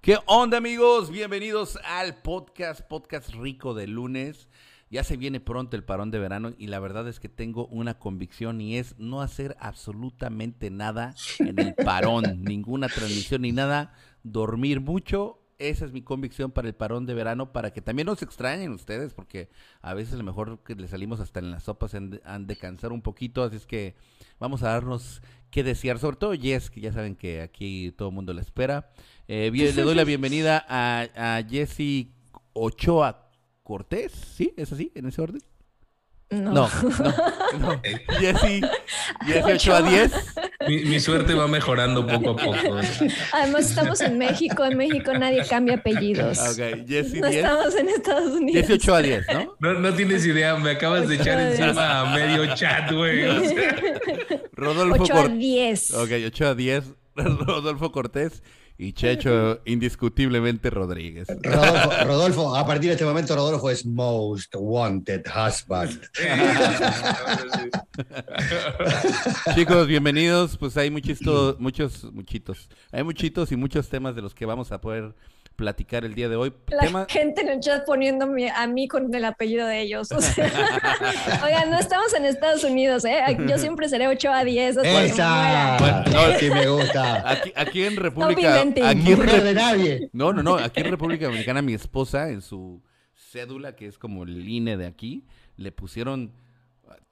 ¿Qué onda amigos? Bienvenidos al podcast, podcast rico de lunes. Ya se viene pronto el parón de verano y la verdad es que tengo una convicción y es no hacer absolutamente nada en el parón, ninguna transmisión ni nada, dormir mucho. Esa es mi convicción para el parón de verano, para que también nos extrañen ustedes, porque a veces a lo mejor que le salimos hasta en las sopas han han de cansar un poquito, así es que vamos a darnos que desear, sobre todo Jess, que ya saben que aquí todo el mundo la espera. Eh, bien, le doy la bienvenida a, a Jesse Ochoa Cortés, ¿sí? ¿Es así? ¿En ese orden? No. No, no, no. Jesse, Jesse Ochoa 10. Mi, mi suerte va mejorando poco a poco. Además, estamos en México. En México nadie cambia apellidos. Ah, Ok, Jesse No 10. estamos en Estados Unidos. Jesse Ochoa 10, ¿no? No, no tienes idea, me acabas de echar encima a medio chat, güey. O sea, Rodolfo 8 a Cortés. 10. Ok, Ochoa 10. Rodolfo Cortés y Checho indiscutiblemente Rodríguez. Rodolfo, Rodolfo, a partir de este momento, Rodolfo es Most Wanted Husband. Chicos, bienvenidos. Pues hay muchitos, muchos, muchitos. Hay muchitos y muchos temas de los que vamos a poder platicar el día de hoy. La Tema- gente en el chat poniéndome a mí con el apellido de ellos. O sea, oigan, no estamos en Estados Unidos, ¿eh? Yo siempre seré 8 a 10 hasta que me ¡Esa! Bueno, no. sí me gusta. Aquí, aquí en República. Aquí en Re- de nadie. No, no, no. Aquí en República Dominicana, mi esposa, en su cédula, que es como el INE de aquí, le pusieron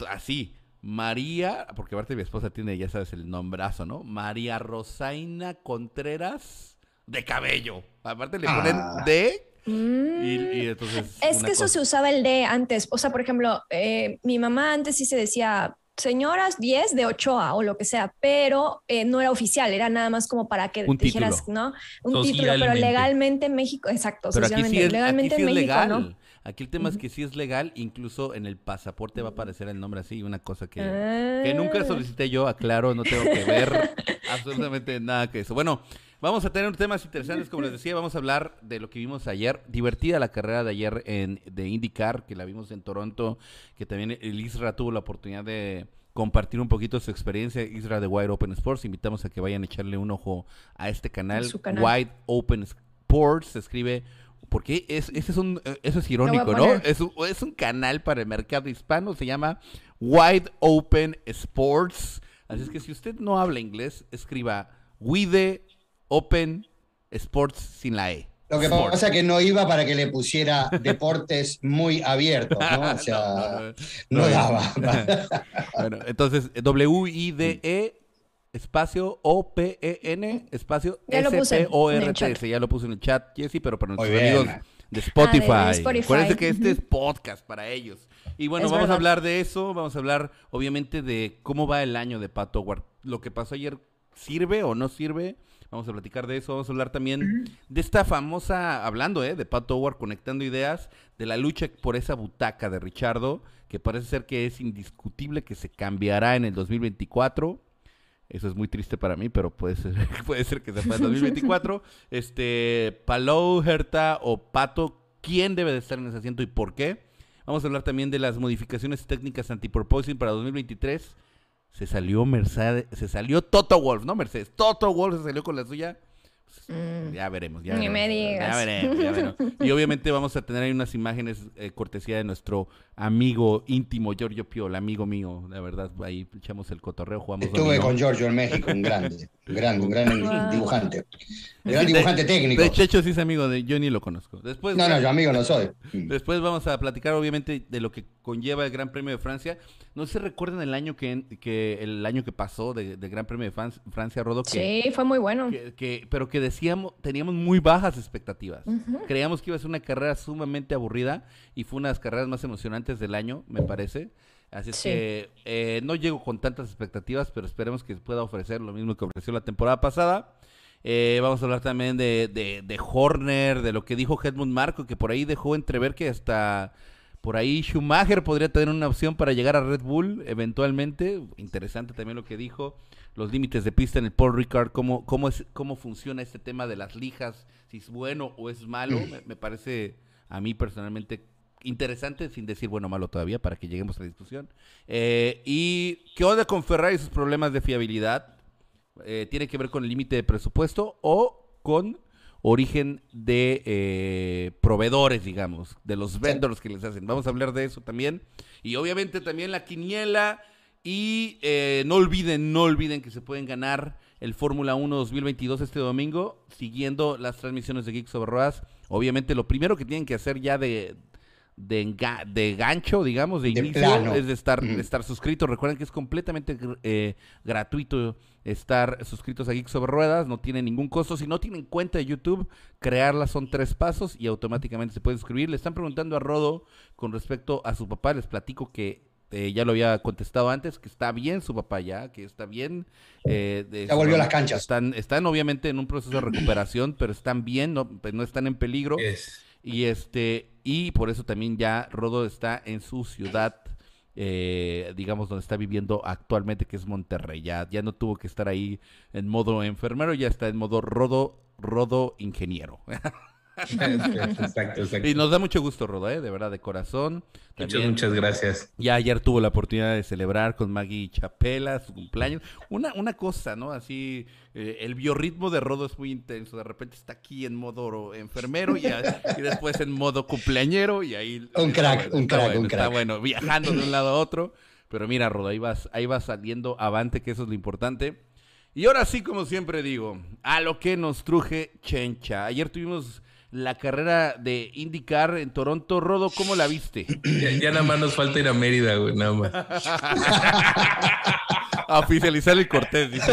así. María, porque aparte mi esposa tiene, ya sabes, el nombrazo, ¿no? María Rosaina Contreras de cabello. Aparte le ponen Ah. D Mm. y, y entonces. Es que eso cosa. se usaba el de antes. O sea, por ejemplo, eh, mi mamá antes sí se decía señoras 10 de Ochoa o lo que sea, pero eh, no era oficial, era nada más como para que Un dijeras, título. ¿no? Un título, pero legalmente en México, exacto, Pero aquí sí socialmente, es, legalmente aquí sí en es México, legal. ¿no? Aquí el tema es que sí es legal, incluso en el pasaporte va a aparecer el nombre así, una cosa que, Ah. que nunca solicité yo, aclaro, no tengo que ver absolutamente nada que eso. Bueno, vamos a tener temas interesantes, como les decía, vamos a hablar de lo que vimos ayer, divertida la carrera de ayer en, de IndyCar, que la vimos en Toronto, que también el Isra tuvo la oportunidad de compartir un poquito su experiencia, Isra de Wide Open Sports, invitamos a que vayan a echarle un ojo a este canal, su canal. Wide Open Sports, se escribe porque es, ese es un, eh, eso es irónico, ¿no? Es un, es un canal para el mercado hispano, se llama Wide Open Sports. Así es que si usted no habla inglés, escriba Wide Open Sports sin la E. Lo que Sports. pasa es que no iba para que le pusiera deportes muy abiertos, ¿no? O sea, No, no, no, no, no. daba. Bueno, entonces W-I-D-E espacio O-P-E-N espacio chat. Ya lo puse en el chat, Jessy, pero para nuestros amigos de Spotify. Ah, de Spotify. Acuérdense que este es podcast para ellos. Y bueno, Es vamos a hablar de eso. Vamos a hablar, obviamente, de cómo va el año de Pato Howard. Lo que pasó ayer, ¿sirve o no sirve? Vamos a platicar de eso. Vamos a hablar también de esta famosa, hablando eh, de Pato Howard, conectando ideas, de la lucha por esa butaca de Richardo, que parece ser que es indiscutible que se cambiará en el 2024. Eso es muy triste para mí, pero puede ser, puede ser que sea para el 2024. este, Palou, Herta o Pato, ¿quién debe de estar en ese asiento y por qué? Vamos a hablar también de las modificaciones técnicas anti-proposing para 2023. Se salió Mercedes, se salió Toto Wolf, ¿no? Mercedes, Toto Wolf se salió con la suya. Mm. Ya veremos, ya Ni veremos. me Ya digas. veremos, ya veremos. Y obviamente vamos a tener ahí unas imágenes eh, cortesía de nuestro amigo íntimo, Giorgio Piola, amigo mío. La verdad, ahí echamos el cotorreo, jugamos Estuve con Giorgio en México, un grande, un grande, un gran Wow. dibujante. Un gran dibujante de- técnico. De Checho sí es amigo de yo ni lo conozco. Después, No, no, yo amigo no soy. después vamos a platicar obviamente de lo que conlleva el Gran Premio de Francia. No sé si recuerdan el año que, que el año que pasó de- del Gran Premio de Fran- Francia, Rodo, que, Sí, fue muy bueno. que- que- pero que decíamos, teníamos muy bajas expectativas. Creíamos que iba a ser una carrera sumamente aburrida y fue una de las carreras más emocionantes del año, me parece. Así es Sí. que eh, no llego con tantas expectativas, pero esperemos que pueda ofrecer lo mismo que ofreció la temporada pasada. Eh, vamos a hablar también de, de, de Horner, de lo que dijo Helmut Marco, que por ahí dejó entrever que hasta por ahí Schumacher podría tener una opción para llegar a Red Bull eventualmente. Interesante también lo que dijo. Los límites de pista en el Paul Ricard, cómo, cómo, es, cómo funciona este tema de las lijas, si es bueno o es malo. Me, me parece a mí personalmente interesante, sin decir bueno o malo todavía, para que lleguemos a la discusión. Eh, ¿Y qué onda con Ferrari y sus problemas de fiabilidad? Eh, ¿Tiene que ver con el límite de presupuesto o con origen de eh, proveedores, digamos, de los vendors que les hacen. Vamos a hablar de eso también. Y obviamente también la quiniela. Y eh, no olviden, no olviden que se pueden ganar el Fórmula 1 2022 este domingo, siguiendo las transmisiones de Geeks Over Ruedas. Obviamente lo primero que tienen que hacer ya de, de, enga- de gancho, digamos, de, De inicio, plano. es de estar, de Ujú. estar suscritos. Recuerden que es completamente eh, gratuito estar suscritos a Geeks Sobre Ruedas, no tiene ningún costo. Si no tienen cuenta de YouTube, crearla son tres pasos y automáticamente se puede suscribir. Le están preguntando a Rodo con respecto a su papá, les platico que eh, ya lo había contestado antes, que está bien su papá ya, que está bien. eh, de- Ya volvió a las canchas. Están, están obviamente en un proceso de recuperación, pero están bien, no, pues, no están en peligro. Y este, y por eso también ya Rodo está en su ciudad, eh, digamos, donde está viviendo actualmente, que es Monterrey. Ya, ya no tuvo que estar ahí en modo enfermero, ya está en modo Rodo, Rodo ingeniero. Exacto, exacto. y nos da mucho gusto, Rodo, ¿eh? de verdad, de corazón. Muchas, También- muchas gracias. ya ayer tuvo la oportunidad de celebrar con Maggie Chapela su cumpleaños. Una, una cosa, ¿no? Así, eh, el biorritmo de Rodo es muy intenso. De repente está aquí en modo enfermero y, a- y después en modo cumpleañero y ahí... Un está crack, bueno, un está crack, bueno, un Está crack. bueno, viajando de un lado a otro. Pero mira, Rodo, ahí vas, ahí vas saliendo avante, que eso es lo importante. Y ahora sí, como siempre digo, a lo que nos truje Chencha. Ayer tuvimos la carrera de IndyCar en Toronto. Rodo, ¿cómo la viste? Ya, ya nada más nos falta ir a Mérida, güey, nada más. A oficializar el Cortés, dice.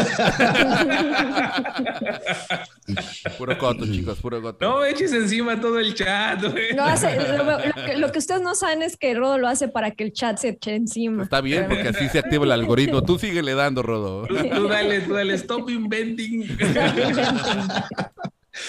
puro coto, chicos, puro coto. No me eches encima todo el chat, güey. Lo, hace, lo, lo que, lo que ustedes no saben es que Rodo lo hace para que el chat se eche encima. Está bien, porque así se activa el algoritmo. Tú síguele dando, Rodo. Tú, tú dale, tú dale, stop inventing.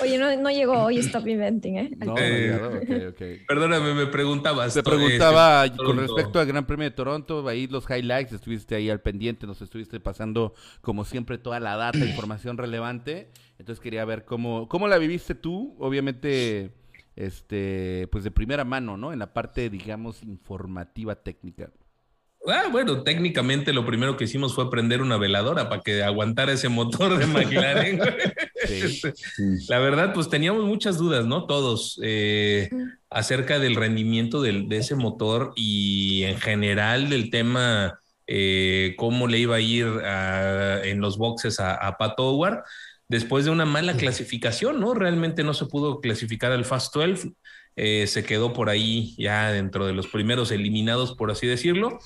Oye, no, no llegó hoy Stop Inventing, ¿eh? No, Eh, no, ok, ok. Perdóname, me preguntabas. Te eh, preguntaba este, con Toronto. respecto al Gran Premio de Toronto, ahí los highlights, estuviste ahí al pendiente, nos estuviste pasando como siempre toda la data, información relevante. Entonces quería ver cómo, cómo la viviste tú, obviamente, este, pues de primera mano, ¿no? En la parte, digamos, informativa técnica. Ah, bueno, técnicamente lo primero que hicimos fue prender una veladora para que aguantara ese motor de McLaren. Sí. La verdad, pues teníamos muchas dudas, ¿no? Todos, eh, acerca del rendimiento del- de ese motor y en general del tema, eh, cómo le iba a ir a- en los boxes a, a Pat Howard, después de una mala clasificación, ¿no? Realmente no se pudo clasificar al Fast 12, eh, se quedó por ahí ya dentro de los primeros eliminados, por así decirlo.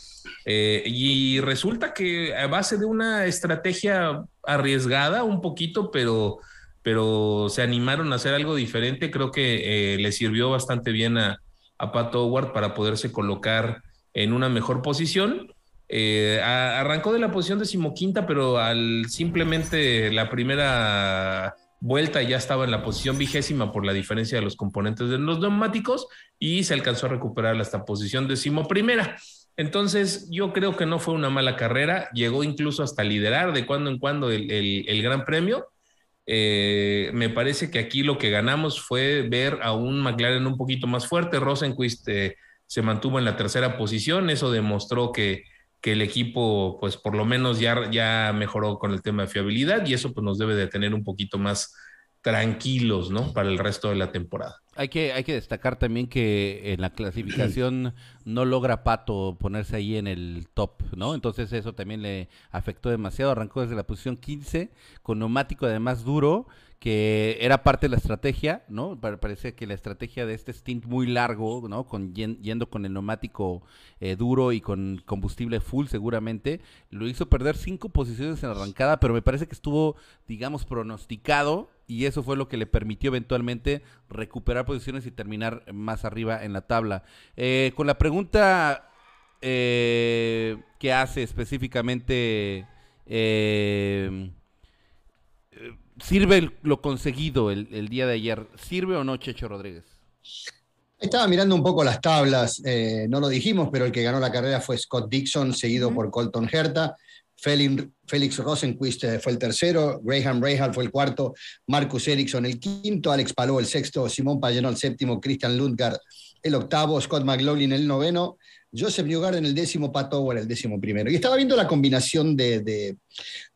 Eh, y resulta que a base de una estrategia arriesgada un poquito, pero, pero se animaron a hacer algo diferente, creo que eh, le sirvió bastante bien a, a Pat Howard para poderse colocar en una mejor posición. Arrancó de la posición decimoquinta, pero al simplemente la primera vuelta ya estaba en la posición vigésima por la diferencia de los componentes de los neumáticos y se alcanzó a recuperar hasta posición decimoprimera. Entonces, yo creo que no fue una mala carrera, llegó incluso hasta liderar de cuando en cuando el, Gran Premio. Eh, me parece que aquí lo que ganamos fue ver a un McLaren un poquito más fuerte. Rosenquist eh, se mantuvo en la tercera posición, eso demostró que, que el equipo, pues por lo menos ya, ya mejoró con el tema de fiabilidad y eso pues nos debe de tener un poquito más tranquilos, ¿no? Para el resto de la temporada. Hay que, hay que destacar también que en la clasificación no logra Pato ponerse ahí en el top, ¿no? Entonces eso también le afectó demasiado. Arrancó desde la posición 15 con neumático además duro, que era parte de la estrategia, ¿no? Pa- Parece que la estrategia de este stint muy largo, ¿no? Con yen- yendo con el neumático eh, duro y con combustible full seguramente, lo hizo perder cinco posiciones en la arrancada, pero me parece que estuvo, digamos, pronosticado y eso fue lo que le permitió eventualmente recuperar posiciones y terminar más arriba en la tabla. Eh, con la pregunta eh, que hace específicamente, eh, ¿sirve el- lo conseguido el, el día de ayer? ¿Sirve o no, Checho Rodríguez? Estaba mirando un poco las tablas, eh, no lo dijimos, pero el que ganó la carrera fue Scott Dixon, seguido por Colton Herta. Félix Rosenquist eh, fue el tercero, Graham Rahal fue el cuarto, Marcus Ericsson el quinto, Alex Palou el sexto, Simón Payano el séptimo, Christian Lundgaard el octavo, Scott McLaughlin el noveno, Joseph Newgarden el décimo, Pat Howard el décimo primero. Y estaba viendo la combinación de,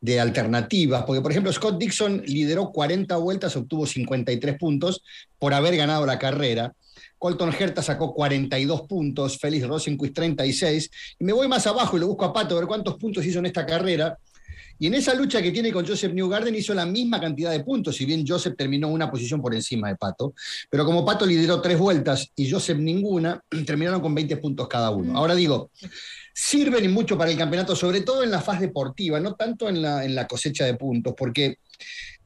de, alternativas, porque por ejemplo Scott Dixon lideró 40 vueltas, obtuvo 53 puntos por haber ganado la carrera. Colton Herta sacó 42 puntos, Félix Rosenquist 36. Y me voy más abajo y lo busco a Pato a ver cuántos puntos hizo en esta carrera. Y en esa lucha que tiene con Joseph Newgarden hizo la misma cantidad de puntos, si bien Joseph terminó una posición por encima de Pato. Pero como Pato lideró tres vueltas y Joseph ninguna, terminaron con 20 puntos cada uno. Mm. Ahora digo, sirven mucho para el campeonato, sobre todo en la fase deportiva, no tanto en la, en la cosecha de puntos, porque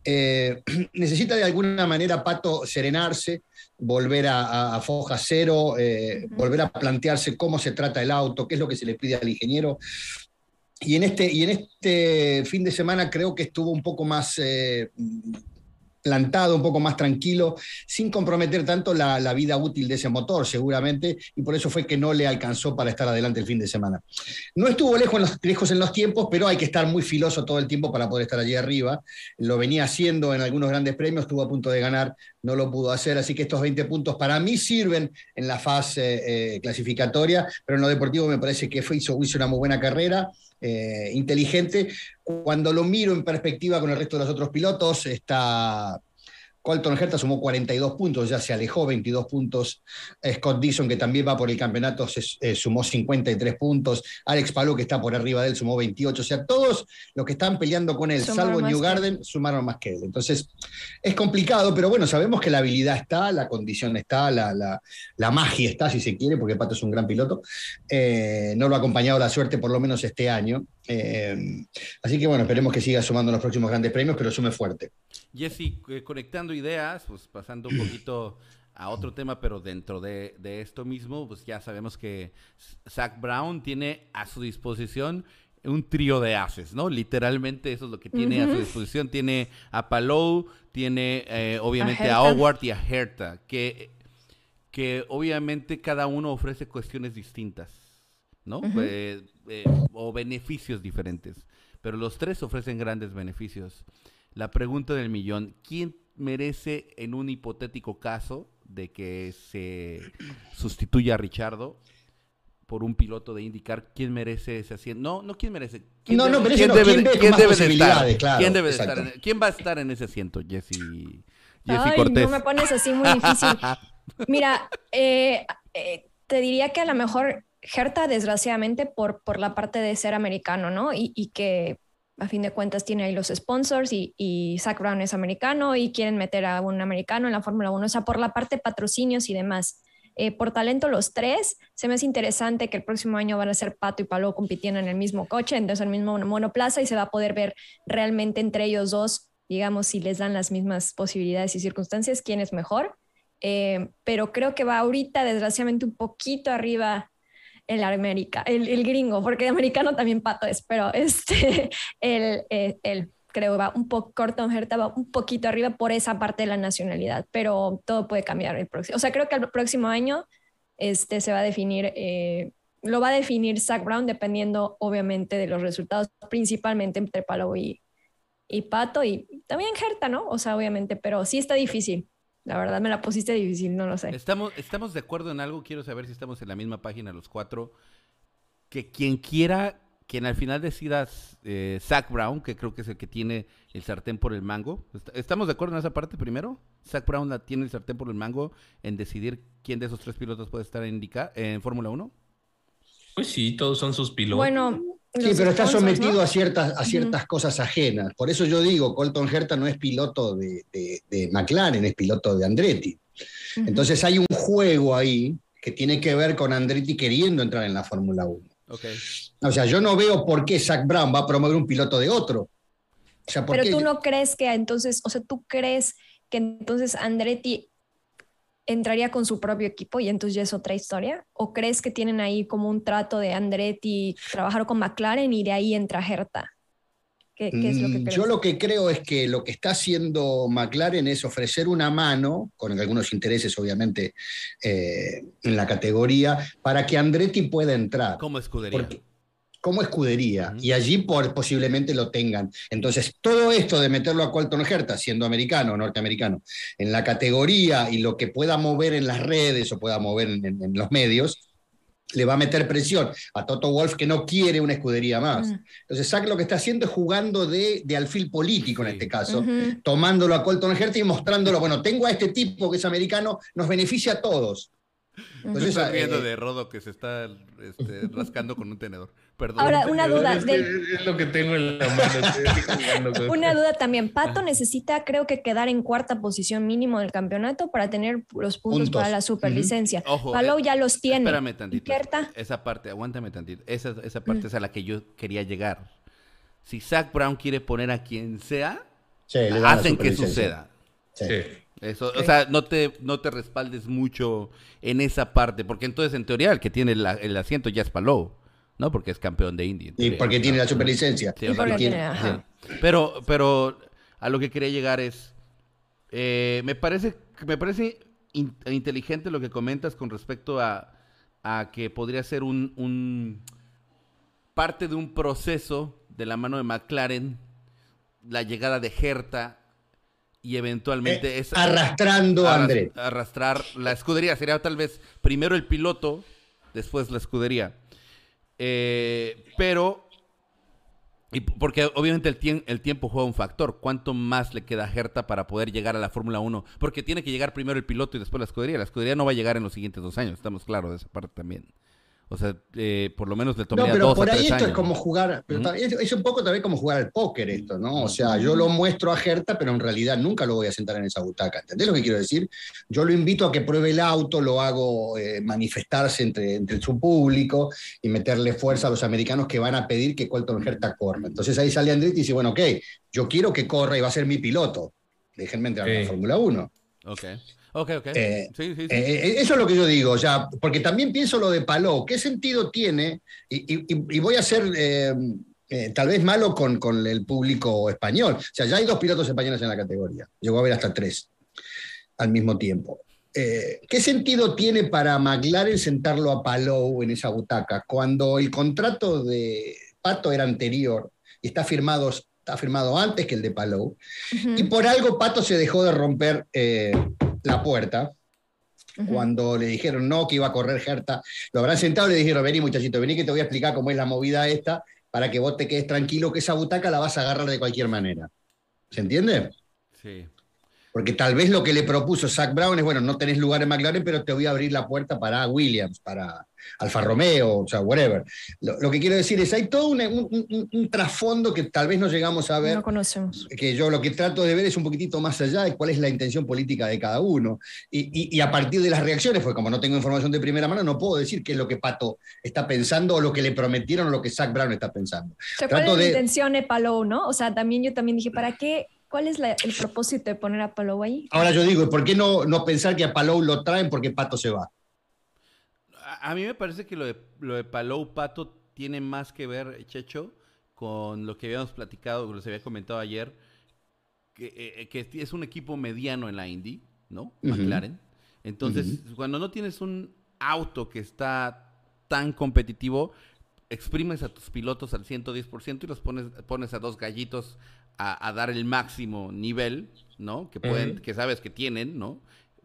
eh, necesita de alguna manera Pato serenarse, volver a, foja cero, eh, volver a plantearse cómo se trata el auto, qué es lo que se le pide al ingeniero. Y en este, y en este fin de semana creo que estuvo un poco más eh, plantado, un poco más tranquilo, sin comprometer tanto la, vida útil de ese motor, seguramente, y por eso fue que no le alcanzó para estar adelante el fin de semana. No estuvo lejos en los, lejos en los tiempos, pero hay que estar muy filoso todo el tiempo para poder estar allí arriba. Lo venía haciendo en algunos grandes premios, estuvo a punto de ganar, no lo pudo hacer, así que estos 20 puntos para mí sirven en la fase eh, clasificatoria, pero en lo deportivo me parece que hizo, hizo una muy buena carrera. Eh, inteligente. Cuando lo miro en perspectiva con el resto de los otros pilotos, está Colton Herta sumó 42 puntos, ya se alejó 22 puntos. Scott Dixon, que también va por el campeonato, eh, sumó 53 puntos. Alex Palou, que está por arriba de él, sumó 28. O sea, todos los que están peleando con él, salvo New Garden, sumaron más que él. Entonces, es complicado, pero bueno, sabemos que la habilidad está, la condición está, la, magia está, si se quiere, porque Pato es un gran piloto. Eh, no lo ha acompañado la suerte, por lo menos este año. Eh, así que bueno, esperemos que siga sumando los próximos grandes premios, pero sume fuerte. Jesse, eh, conectando ideas, pues pasando un poquito a otro tema, pero dentro de, esto mismo, pues ya sabemos que Zach Brown tiene a su disposición un trío de haces, ¿no? Literalmente eso es lo que tiene a su disposición. Tiene a Palou, tiene eh, obviamente a, Howard y a Herta, que, que obviamente cada uno ofrece cuestiones distintas, ¿no? Eh, o beneficios diferentes. Pero los tres ofrecen grandes beneficios. La pregunta del millón, ¿quién merece en un hipotético caso de que se sustituya a Richardo por un piloto de indicar quién merece ese asiento. No, no quién merece. ¿Quién no, no, pero ¿quién, debe, ¿quién debe de estar? ¿Quién, debe estar en, ¿Quién va a estar en ese asiento, Jesse, Jesse Ay, Cortés? No me pones así muy difícil. Mira, eh, eh, te diría que a lo mejor Gerta, desgraciadamente, por, por la parte de ser americano, ¿no? Y, que a fin de cuentas tiene ahí los sponsors y, y Zach Brown es americano y quieren meter a un americano en la Fórmula 1, o sea, por la parte de patrocinios y demás. Eh, por talento los tres, se me hace interesante que el próximo año van a ser Pato y Palo compitiendo en el mismo coche, entonces el mismo monoplaza y se va a poder ver realmente entre ellos dos, digamos, si les dan las mismas posibilidades y circunstancias, quién es mejor. Eh, pero creo que va ahorita desgraciadamente un poquito arriba el América, el, el, gringo, porque de americano también pato es, pero este, el, el, el creo va un poco, Herta va un poquito arriba por esa parte de la nacionalidad, pero todo puede cambiar el próximo. O sea, creo que el próximo año este, se va a definir, eh, lo va a definir Zach Brown dependiendo obviamente de los resultados, principalmente entre Palo y, y Pato y también Herta, ¿no? O sea, obviamente, pero sí está difícil. La verdad me la pusiste difícil, no lo sé. Estamos, estamos de acuerdo en algo, quiero saber si estamos en la misma página los cuatro. Que quien quiera, quien al final decida eh, Zach Brown, que creo que es el que tiene el sartén por el mango. ¿Estamos de acuerdo en esa parte primero? Zach Brown la tiene el sartén por el mango en decidir quién de esos tres pilotos puede estar en, en Fórmula 1. Pues sí, todos son sus pilotos. Bueno, Sí, pero está sometido a ciertas, a ciertas cosas ajenas. Por eso yo digo, Colton Herta no es piloto de, McLaren, es piloto de Andretti. Entonces hay un juego ahí que tiene que ver con Andretti queriendo entrar en la Fórmula 1. O sea, yo no veo por qué Zach Brown va a promover un piloto de otro. pero tú no crees que entonces, o sea, tú crees que entonces Andretti entraría con su propio equipo y entonces ya es otra historia? ¿O crees que tienen ahí como un trato de Andretti trabajar con McLaren y de ahí entra Herta? ¿Qué, es lo que mm, Yo lo que creo es que lo que está haciendo McLaren es ofrecer una mano, con algunos intereses obviamente eh, en la categoría, para que Andretti pueda entrar. Como escudería como escudería y allí por, posiblemente lo tengan. Entonces, todo esto de meterlo a Colton Herta, siendo americano o norteamericano, en la categoría y lo que pueda mover en las redes o pueda mover en, los medios, le va a meter presión a Toto Wolf que no quiere una escudería más. Mm. Entonces Zach lo que está haciendo es jugando de, de alfil político en este caso, tomándolo a Colton Herta y mostrándolo, bueno, tengo a este tipo que es americano, nos beneficia a todos. Entonces, Estoy riendo eh, de Rodo que se está este, rascando con un tenedor. Perdón. Ahora, una duda. Es, que del- es lo que tengo en la mano. Una duda también. Pato necesita, creo que quedar en cuarta posición mínimo del campeonato para tener los puntos, Puntos. para la superlicencia. Ojo, Palou eh, ya los tiene. Espérame tantito. Esa parte, aguántame tantito. Esa, esa parte Mm. es a la que yo quería llegar. Si Zach Brown quiere poner a quien sea, sí, hacen que suceda. Sí. Sí. Eso, O sea, no te, no te respaldes mucho en esa parte, porque entonces en teoría el que tiene la- el asiento ya es Palou, ¿no? Porque es campeón de Indy. Y porque tiene la superlicencia. Sí, o sea, tiene, sí. Pero, pero a lo que quería llegar es, eh, me parece, me parece in- inteligente lo que comentas con respecto a, a que podría ser un, un parte de un proceso de la mano de McLaren, la llegada de Herta y eventualmente Eh, es arrastrando a André. arrastrar la escudería. Sería tal vez primero el piloto, después la escudería. Eh, pero, y porque obviamente el, tiem- el tiempo juega un factor. ¿Cuánto más le queda a Herta para poder llegar a la Fórmula 1? Porque tiene que llegar primero el piloto y después la escudería. La escudería no va a llegar en los siguientes dos años, estamos claros de esa parte también. O sea, eh, por lo menos le No, tomaría pero dos por ahí esto años. es como jugar, pero es, es un poco también como jugar al póker esto, ¿no? O sea, yo lo muestro a Gerta, pero en realidad nunca lo voy a sentar en esa butaca. ¿Entendés lo que quiero decir? Yo lo invito a que pruebe el auto, lo hago eh, manifestarse entre, entre su público y meterle fuerza a los americanos que van a pedir que Colton Herta corra. Entonces ahí sale Andretti y dice, bueno, ok, yo quiero que corra y va a ser mi piloto. Déjenme entrar a la. Fórmula 1. Ok, ok, ok. Eh, sí, sí, sí. Eh, eh, eso es lo que yo digo, sea, porque también pienso lo de Palou, ¿qué sentido tiene? Y, y- y- y voy a ser eh, eh, tal vez malo con, con el público español. O sea, ya hay dos pilotos españoles en la categoría, llegó a haber hasta tres al mismo tiempo. Eh, ¿Qué sentido tiene para McLaren sentarlo a Palou en esa butaca cuando el contrato de Pato era anterior y está firmado, está firmado antes que el de Palou? Y por algo Pato se dejó de romper eh, la puerta cuando le dijeron no, que iba a correr Gerta, lo habrán sentado y le dijeron, vení muchachito, vení que te voy a explicar cómo es la movida esta, para que vos te quedes tranquilo que esa butaca la vas a agarrar de cualquier manera. ¿Se entiende? sí. Porque tal vez lo que le propuso Zach Brown es, bueno, no tenés lugar en McLaren, pero te voy a abrir la puerta para Williams, para Alfa Romeo, o sea, whatever. Lo, lo que quiero decir es, hay todo un, un- un- un trasfondo que tal vez no llegamos a ver No conocemos. que yo lo que trato de ver es un poquitito más allá de cuál es la intención política de cada uno. Y, y- y a partir de las reacciones, pues como no tengo información de primera mano, no puedo decir qué es lo que Pato está pensando o lo que le prometieron o lo que Zach Brown está pensando. O sea, ¿Cuál Trato es la de- intención de Palou, no? O sea, también yo también dije, ¿para qué? ¿Cuál es la- el propósito de poner a Palou ahí? Ahora yo digo, ¿y ¿por qué no, no pensar que a Palou lo traen porque Pato se va? A, a mí me parece que lo de, lo de Palou Pato tiene más que ver, Checho, con lo que habíamos platicado, que les había comentado ayer, que, eh, que es un equipo mediano en la Indy, ¿no? McLaren. Entonces, cuando no tienes un auto que está tan competitivo, exprimes a tus pilotos al 110% y los pones, pones a dos gallitos a, a dar el máximo nivel, ¿no? Que pueden, que sabes que tienen, ¿no?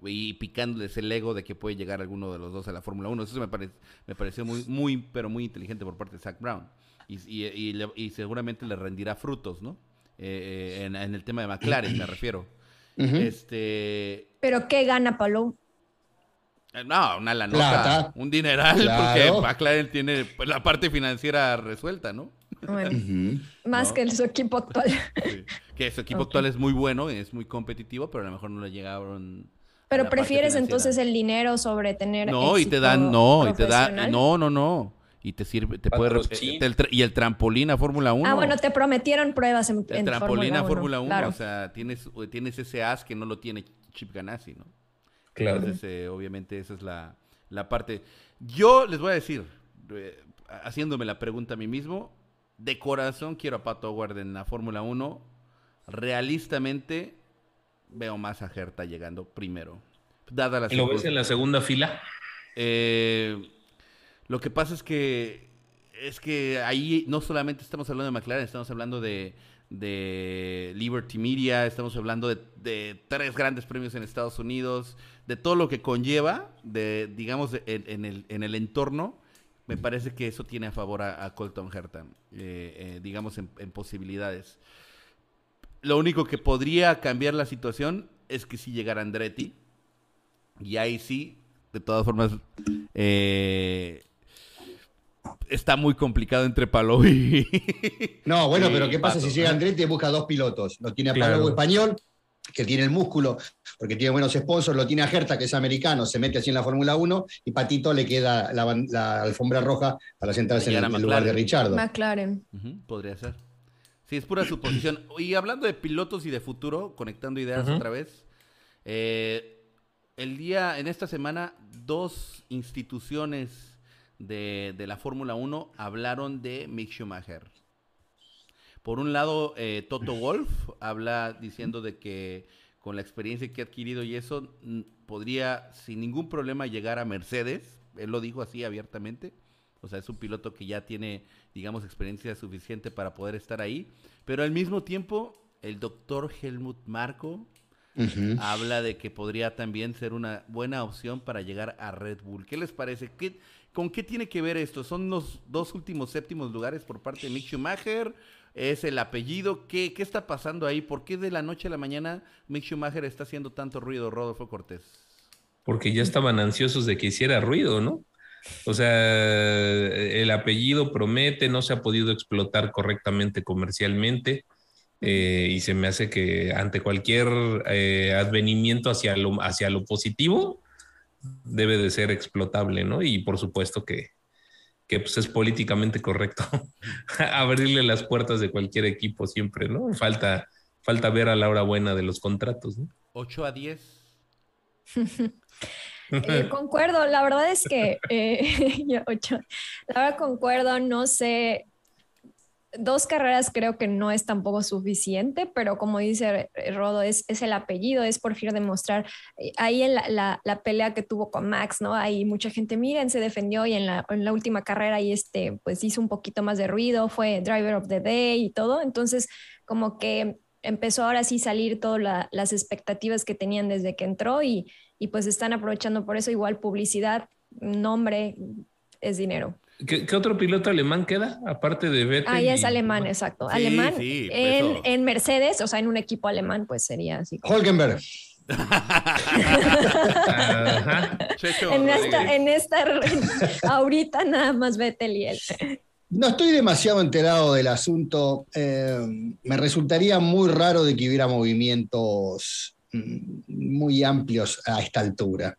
Y picándoles el ego de que puede llegar alguno de los dos a la Fórmula 1. Eso me, pare- me pareció muy, muy, pero muy inteligente por parte de Zach Brown. Y, y- y le- y seguramente le rendirá frutos, ¿no? Eh, eh, en, en el tema de McLaren, me refiero. Este. ¿Pero qué gana Palou? Eh, No, una lanota, Plata. un dineral, Claro. porque McLaren tiene pues, la parte financiera resuelta, ¿no? Bueno, más No. que su equipo actual. Sí. Que su equipo actual es muy bueno, es muy competitivo, pero a lo mejor no le llegaron. a Pero prefieres entonces el dinero sobre tener No, y te éxito dan, no, y te dan, no, no, no. Y te sirve, te puede. El y el trampolín a Fórmula 1. Ah, bueno, te prometieron pruebas en, El en trampolín a Fórmula 1, claro. o sea, tienes, tienes ese as que no lo tiene Chip Ganassi, ¿no? Claro. Entonces, eh, obviamente, esa es la, la parte. Yo les voy a decir, eh, haciéndome la pregunta a mí mismo, de corazón quiero a Pato Howard en la Fórmula 1. Realistamente, veo más a Herta llegando primero. Dada la ¿Y lo ves en la segunda fila? eh, lo que pasa es que es que ahí no solamente estamos hablando de McLaren, estamos hablando de, de Liberty Media, estamos hablando de, tres grandes premios en Estados Unidos, de todo lo que conlleva, de digamos en, en el, en el entorno me parece que eso tiene a favor a, Colton Herta, eh, digamos en, posibilidades. Lo único que podría cambiar la situación es que si llegara Andretti, y ahí sí, de todas formas, está muy complicado entre Palou y. No, bueno, pero ¿qué pasa si llega Andretti y busca dos pilotos? Lo tiene a Palou español, que tiene el músculo, porque tiene buenos sponsors, lo tiene a Herta, que es americano, se mete así en la Fórmula 1, y Patito le queda la, alfombra roja para sentarse en el, lugar de Richardo. McLaren. podría ser. Sí, es pura suposición. Y hablando de pilotos y de futuro, conectando ideas otra vez, eh, el día, en esta semana, dos instituciones de, la Fórmula 1 hablaron de Mick Schumacher. Por un lado, eh, Toto Wolf habla diciendo de que con la experiencia que ha adquirido y eso, podría sin ningún problema llegar a Mercedes. Él lo dijo así abiertamente. O sea, es un piloto que ya tiene, digamos, experiencia suficiente para poder estar ahí. Pero al mismo tiempo, el doctor Helmut Marko habla de que podría también ser una buena opción para llegar a Red Bull. ¿Qué les parece? ¿Qué, ¿Con qué tiene que ver esto? ¿Son los dos últimos séptimos lugares por parte de Mick Schumacher? ¿Es el apellido? ¿Qué, qué está pasando ahí? ¿Por qué de la noche a la mañana Mick Schumacher está haciendo tanto ruido, Rodolfo Cortés? Porque ya estaban ansiosos de que hiciera ruido, ¿no? O sea, el apellido promete, no se ha podido explotar correctamente comercialmente. Eh, y se me hace que ante cualquier eh, advenimiento hacia lo, hacia lo positivo, debe de ser explotable, ¿no? Y por supuesto que, pues es políticamente correcto abrirle las puertas de cualquier equipo siempre, ¿no? Falta, falta ver a la hora buena de los contratos, ¿no? 8 a 10. Eh, concuerdo, la verdad es que eh, yo ocho, la verdad concuerdo, no sé, dos carreras creo que no es tampoco suficiente, pero como dice Rodo, es, es el apellido, es por fin demostrar. Eh, ahí en la, la, pelea que tuvo con Max, ¿no? Hay mucha gente, miren, se defendió y en la, en la, última carrera y este, pues hizo un poquito más de ruido, fue Driver of the Day y todo. Entonces, como que empezó ahora sí salir todas las expectativas que tenían desde que entró y, y pues están aprovechando por eso igual publicidad, nombre, es dinero. ¿Qué, otro piloto alemán queda? Aparte de Vettel. Ah, es alemán, exacto. alemán. en, Mercedes, o sea, en un equipo alemán, pues sería así. Holkenberg. en, esta, en esta, ahorita nada más Vettel y él. No estoy demasiado enterado del asunto. Eh, me resultaría muy raro de que hubiera movimientos mm, muy amplios a esta altura.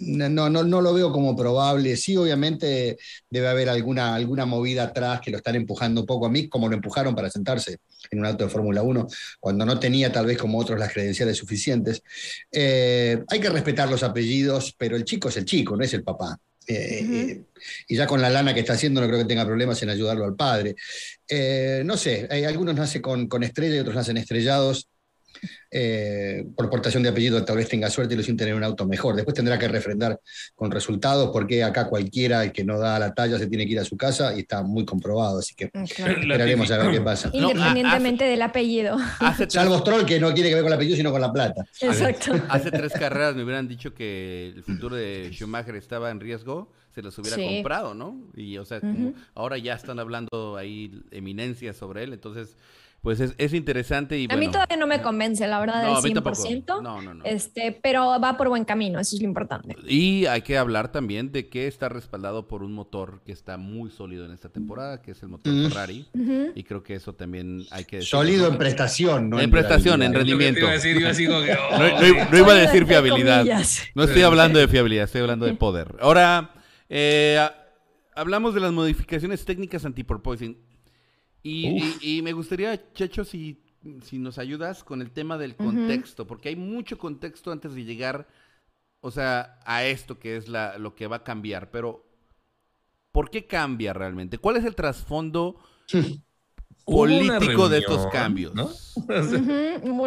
No, no, no lo veo como probable. Sí, obviamente debe haber alguna, alguna movida atrás que lo están empujando un poco a mí, como lo empujaron para sentarse en un auto de Fórmula 1, cuando no tenía tal vez como otros las credenciales suficientes. Eh, hay que respetar los apellidos, pero el chico es el chico, no es el papá. Eh, eh, y ya con la lana que está haciendo no creo que tenga problemas en ayudarlo al padre. no sé, hay, algunos nacen con, con estrella y otros nacen estrellados eh, por portación de apellido tal vez tenga suerte y lo sienten tener un auto mejor. Después tendrá que refrendar con resultados porque acá cualquiera el que no da la talla se tiene que ir a su casa y está muy comprobado, así que mm, esperaremos a ver qué pasa. Independientemente del apellido. Salvo Stroll que no quiere que ver con el apellido sino con la plata. Exacto. Hace, tres carreras me hubieran dicho que el futuro de Schumacher estaba en riesgo, se los hubiera comprado, ¿no? Y o sea, ahora ya están hablando ahí eminencias sobre él, entonces pues es, interesante y A mí todavía no me convence, la verdad, del 100%. No, no, no. Este, pero va por buen camino, eso es lo importante. Y hay que hablar también de que está respaldado por un motor que está muy sólido en esta temporada, que es el motor Ferrari. Y creo que eso también hay que decir. Sólido en prestación, ¿no? En, prestación, en rendimiento. no, iba a decir fiabilidad. No estoy hablando de fiabilidad, estoy hablando de poder. Ahora, eh, hablamos de las modificaciones técnicas anti-porpoising. Y, me gustaría, Checho, si, si nos ayudas con el tema del contexto, porque hay mucho contexto antes de llegar, o sea, a esto que es la, lo que va a cambiar, pero ¿por qué cambia realmente? ¿Cuál es el trasfondo político de estos cambios. ¿no?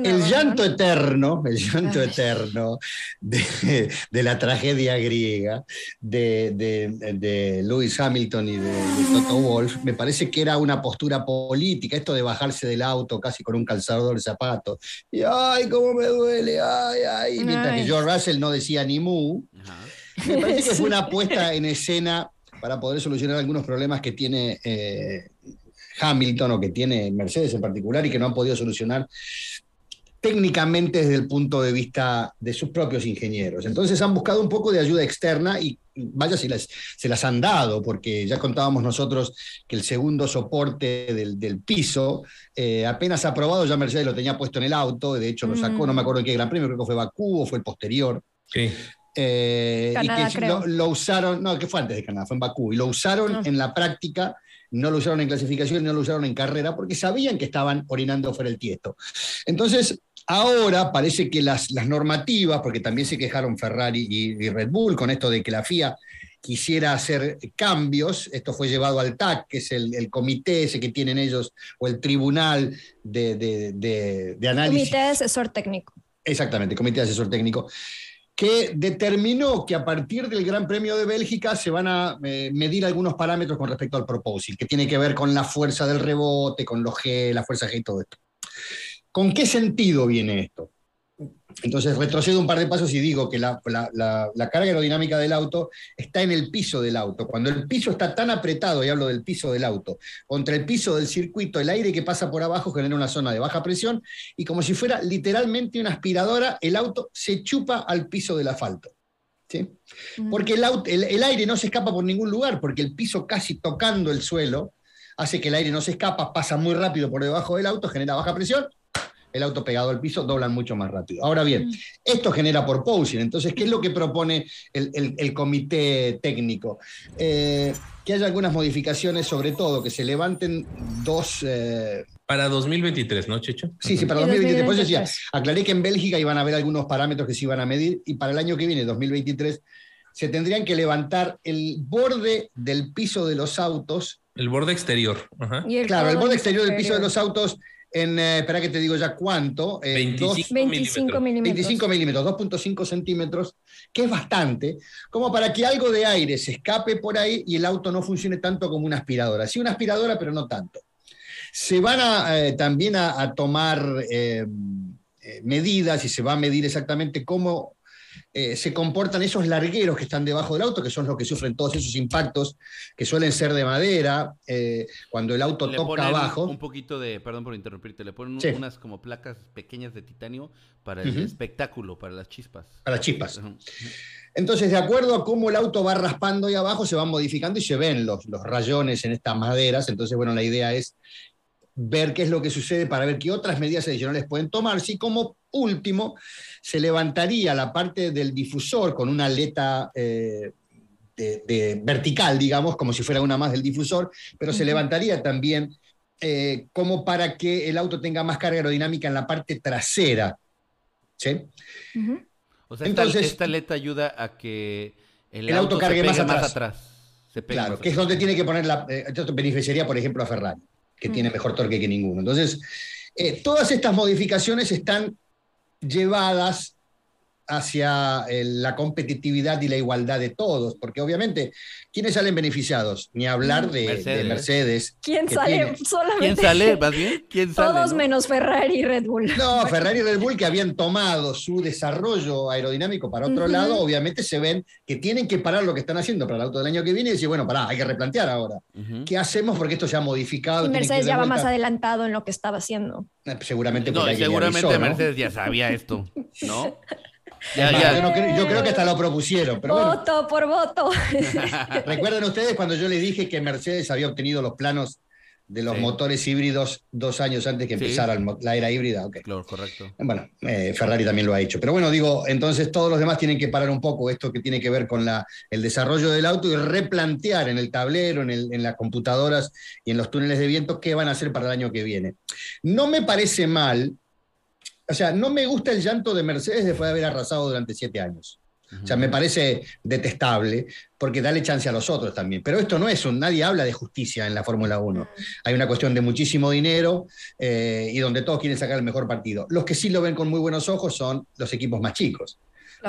el llanto eterno, el llanto eterno de, la tragedia griega de, de, Lewis Hamilton y de, Toto Wolf, me parece que era una postura política, esto de bajarse del auto casi con un calzador de zapatos, y ay, cómo me duele, ay, ay, mientras que George Russell no decía ni mu. Me parece que fue una puesta en escena para poder solucionar algunos problemas que tiene eh, Hamilton o que tiene Mercedes en particular y que no han podido solucionar técnicamente desde el punto de vista de sus propios ingenieros. Entonces han buscado un poco de ayuda externa y vaya si las, se las han dado, porque ya contábamos nosotros que el segundo soporte del, piso eh, apenas aprobado, ya Mercedes lo tenía puesto en el auto, de hecho lo sacó, no me acuerdo en qué gran premio, creo que fue Bakú o fue el posterior. Sí. Eh, y que lo, usaron, no, que fue antes de Canadá, fue en Bakú, y lo usaron ah. en la práctica no lo usaron en clasificación, no lo usaron en carrera, porque sabían que estaban orinando fuera el tiesto. Entonces, Ahora parece que las, las normativas, porque también se quejaron Ferrari y, Red Bull con esto de que la FIA quisiera hacer cambios, esto fue llevado al TAC, que es el, comité ese que tienen ellos, o el tribunal de, de, análisis. Comité de asesor técnico. Exactamente, comité de asesor técnico, que determinó que a partir del Gran Premio de Bélgica se van a eh, medir algunos parámetros con respecto al proposal, que tiene que ver con la fuerza del rebote, con los G, la fuerza G y todo esto. ¿Con qué sentido viene esto? Entonces retrocedo un par de pasos y digo que la, carga aerodinámica del auto está en el piso del auto. Cuando el piso está tan apretado, y hablo del piso del auto, contra el piso del circuito, el aire que pasa por abajo genera una zona de baja presión y como si fuera literalmente una aspiradora, el auto se chupa al piso del asfalto. ¿sí? Porque el, el aire no se escapa por ningún lugar, porque el piso casi tocando el suelo hace que el aire no se escapa, pasa muy rápido por debajo del auto, genera baja presión el auto pegado al piso, doblan mucho más rápido. Ahora bien, mm. esto genera por posing. Entonces, ¿qué es lo que propone el, comité técnico? Eh, que haya algunas modificaciones, sobre todo, que se levanten dos... Eh, para 2023, ¿no, Checho? Sí, sí, para 2023. Por eso decía, aclaré que en Bélgica iban a haber algunos parámetros que se iban a medir y para el año que viene, 2023, se tendrían que levantar el borde del piso de los autos. El borde exterior. claro, el borde exterior del piso de los autos en, eh, espera que te digo ya cuánto. 25, eh, milímetros. 25 milímetros, 2.5 centímetros, que es bastante, como para que algo de aire se escape por ahí y el auto no funcione tanto como una aspiradora. Sí, una aspiradora, pero no tanto. Se van a, eh, también a, tomar medidas y se va a medir exactamente cómo eh, se comportan esos largueros que están debajo del auto, que son los que sufren todos esos impactos, que suelen ser de madera, eh, cuando el auto toca abajo. Un poquito de, perdón por interrumpirte, le ponen unas como placas pequeñas de titanio para el espectáculo, para las chispas. Para las chispas. Entonces, de acuerdo a cómo el auto va raspando ahí abajo, se van modificando y se ven los, los rayones en estas maderas. Entonces, bueno, la idea es ver qué es lo que sucede para ver qué otras medidas adicionales pueden tomarse y como último se levantaría la parte del difusor con una aleta eh, de, vertical, digamos, como si fuera una más del difusor, pero se levantaría también eh, como para que el auto tenga más carga aerodinámica en la parte trasera. ¿sí? O sea, Entonces, esta, aleta ayuda a que el, auto, cargue más atrás. claro, que es donde tiene que poner la... Eh, esto beneficiaría, por ejemplo, a Ferrari que tiene mejor torque que ninguno. Entonces, eh, todas estas modificaciones están llevadas hacia eh, la competitividad y la igualdad de todos, porque obviamente, ¿quiénes salen beneficiados? Ni hablar de Mercedes. ¿Quién sale solamente? ¿Quién sale, más bien? ¿Quién sale, Todos menos Ferrari y Red Bull. No, Ferrari y Red Bull que habían tomado su desarrollo aerodinámico para otro lado, obviamente se ven que tienen que parar lo que están haciendo para el auto del año que viene y decir, bueno, pará, hay que replantear ahora. ¿Qué hacemos? Porque esto se ha modificado. Y Mercedes ya va más adelantado en lo que estaba haciendo. Eh, seguramente. No, seguramente Mercedes ya sabía esto, ¿no? Yo, creo, que hasta lo propusieron. voto por voto. Recuerden ustedes cuando yo les dije que Mercedes había obtenido los planos de los motores híbridos dos años antes que empezara la era híbrida. Claro, correcto. Bueno, eh, Ferrari también lo ha hecho. Pero bueno, digo, entonces todos los demás tienen que parar un poco esto que tiene que ver con la, el desarrollo del auto y replantear en el tablero, en, en las computadoras y en los túneles de viento qué van a hacer para el año que viene. No me parece mal o sea, no me gusta el llanto de Mercedes después de haber arrasado durante siete años. O sea, me parece detestable porque dale chance a los otros también. Pero esto no es un, nadie habla de justicia en la Fórmula 1. Hay una cuestión de muchísimo dinero eh, y donde todos quieren sacar el mejor partido. Los que sí lo ven con muy buenos ojos son los equipos más chicos.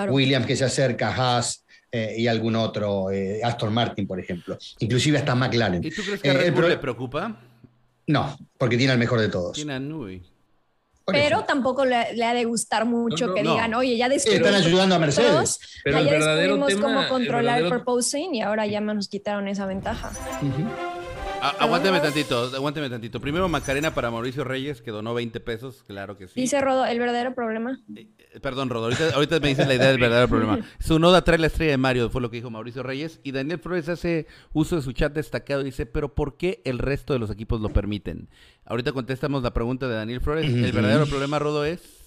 Williams que se acerca, Haas, eh, y algún otro, eh, Aston Martin, por ejemplo. Inclusive hasta McLaren. ¿Y tú crees que a Red Bull le preocupa? No, porque tiene al mejor de todos. Tiene a Nui. Pero tampoco le, ha de gustar mucho que digan, oye, ya descubrimos. están ayudando a Mercedes. Pero ya descubrimos cómo controlar el, proposing y ahora ya nos quitaron esa ventaja. Aguánteme tantito, aguánteme tantito. Primero Macarena para Mauricio Reyes, que donó 20 pesos, claro que sí. Dice Rodo, el verdadero problema. Eh, eh, perdón, Rodo, ahorita, me dices la idea del verdadero problema. Su noda trae la estrella de Mario, fue lo que dijo Mauricio Reyes. Y Daniel Flores hace uso de su chat destacado y dice, pero ¿por qué el resto de los equipos lo permiten? Ahorita contestamos la pregunta de Daniel Flores. ¿El verdadero problema, Rodo, es?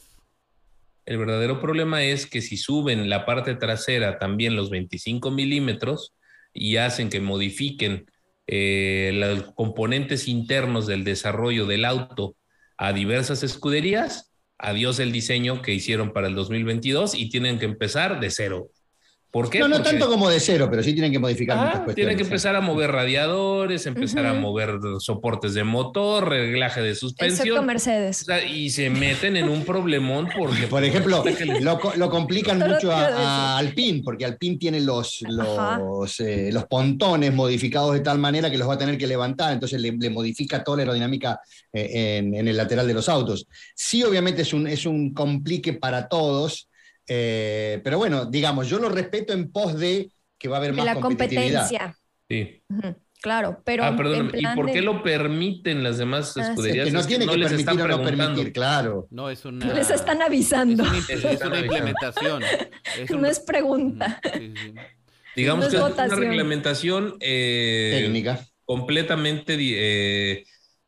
El verdadero problema es que si suben la parte trasera también los 25 milímetros y hacen que modifiquen eh, los componentes internos del desarrollo del auto a diversas escuderías, adiós el diseño que hicieron para el 2022 y tienen que empezar de cero. ¿Por qué? No, no tanto como de cero, pero sí tienen que modificar muchas cuestiones. Tienen que empezar a mover radiadores, empezar a mover soportes de motor, reglaje de suspensión. Excepto Mercedes. y se meten en un problemón porque... Por ejemplo, lo, complican mucho a, Alpine, porque Alpine tiene los, los, eh, los, pontones modificados de tal manera que los va a tener que levantar, entonces le, modifica toda la aerodinámica eh, en, en, el lateral de los autos. Sí, obviamente es un, es un complique para todos, eh, pero bueno, digamos, yo lo respeto en pos de que va a haber más la competencia. Sí. Claro, pero. Ah, perdón, ¿y por qué lo permiten las demás ah, escuderías? que no tiene que, permitir o no permitir, claro. No, es una. Les están avisando. Es, una, implementación. no es pregunta. Digamos que es una reglamentación eh, técnica. Completamente eh,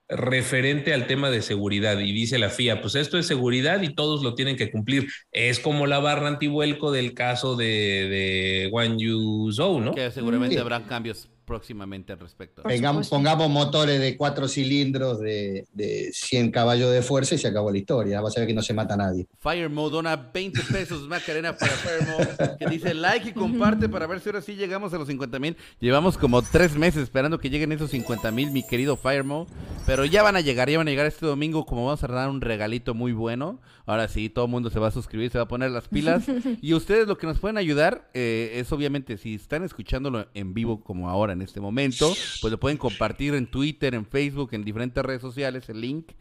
referente al tema de seguridad y dice la FIA, pues esto es seguridad y todos lo tienen que cumplir. Es como la barra antivuelco del caso de, de One Yu Zhou, ¿no? Que seguramente habrá cambios próximamente al respecto. pongamos motores de cuatro cilindros de, de, 100 caballos de fuerza y se acabó la historia. Va a ver que no se mata a nadie. Fire Mode dona 20 pesos Macarena para Fire Mode, que dice like y comparte para ver si ahora sí llegamos a los 50 mil. Llevamos como tres meses esperando que lleguen esos 50 mil, mi querido Fire Mode. Pero ya van a llegar, ya van a llegar este domingo como vamos a dar un regalito muy bueno. Ahora sí, todo el mundo se va a suscribir, se va a poner las pilas. y ustedes lo que nos pueden ayudar eh, es obviamente si están escuchándolo en vivo como ahora en este momento, pues lo pueden compartir en Twitter, en Facebook, en diferentes redes sociales, el link.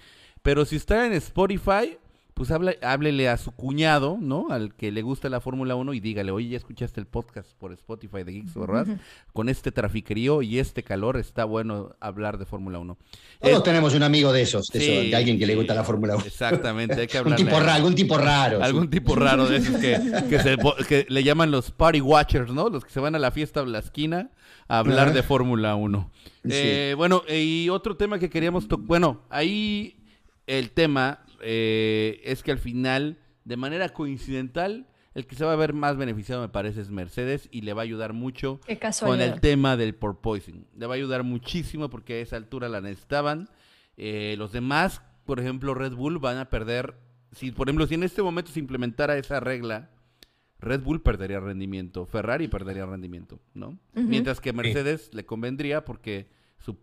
Pero si están en Spotify, pues háblele a su cuñado, ¿no? Al que le gusta la Fórmula 1 y dígale, oye, ya escuchaste el podcast por Spotify de Geeks, ¿verdad? Con este trafiquerío y este calor está bueno hablar de Fórmula 1. Todos tenemos un amigo de esos, de, alguien que le gusta la Fórmula 1. Exactamente, hay que hablar. tipo raro, algún tipo raro. Algún tipo raro de esos que, le llaman los party watchers, ¿no? Los que se van a la fiesta o la esquina a hablar de Fórmula 1. Eh, bueno, y otro tema que queríamos tocar, bueno, ahí el tema eh, es que al final, de manera coincidental, el que se va a ver más beneficiado, me parece, es Mercedes y le va a ayudar mucho con el tema del porpoising. Le va a ayudar muchísimo porque a esa altura la necesitaban. Eh, los demás, por ejemplo, Red Bull van a perder. Si, por ejemplo, si en este momento se implementara esa regla, Red Bull perdería rendimiento, Ferrari perdería rendimiento, ¿no? Mientras que Mercedes le convendría porque su,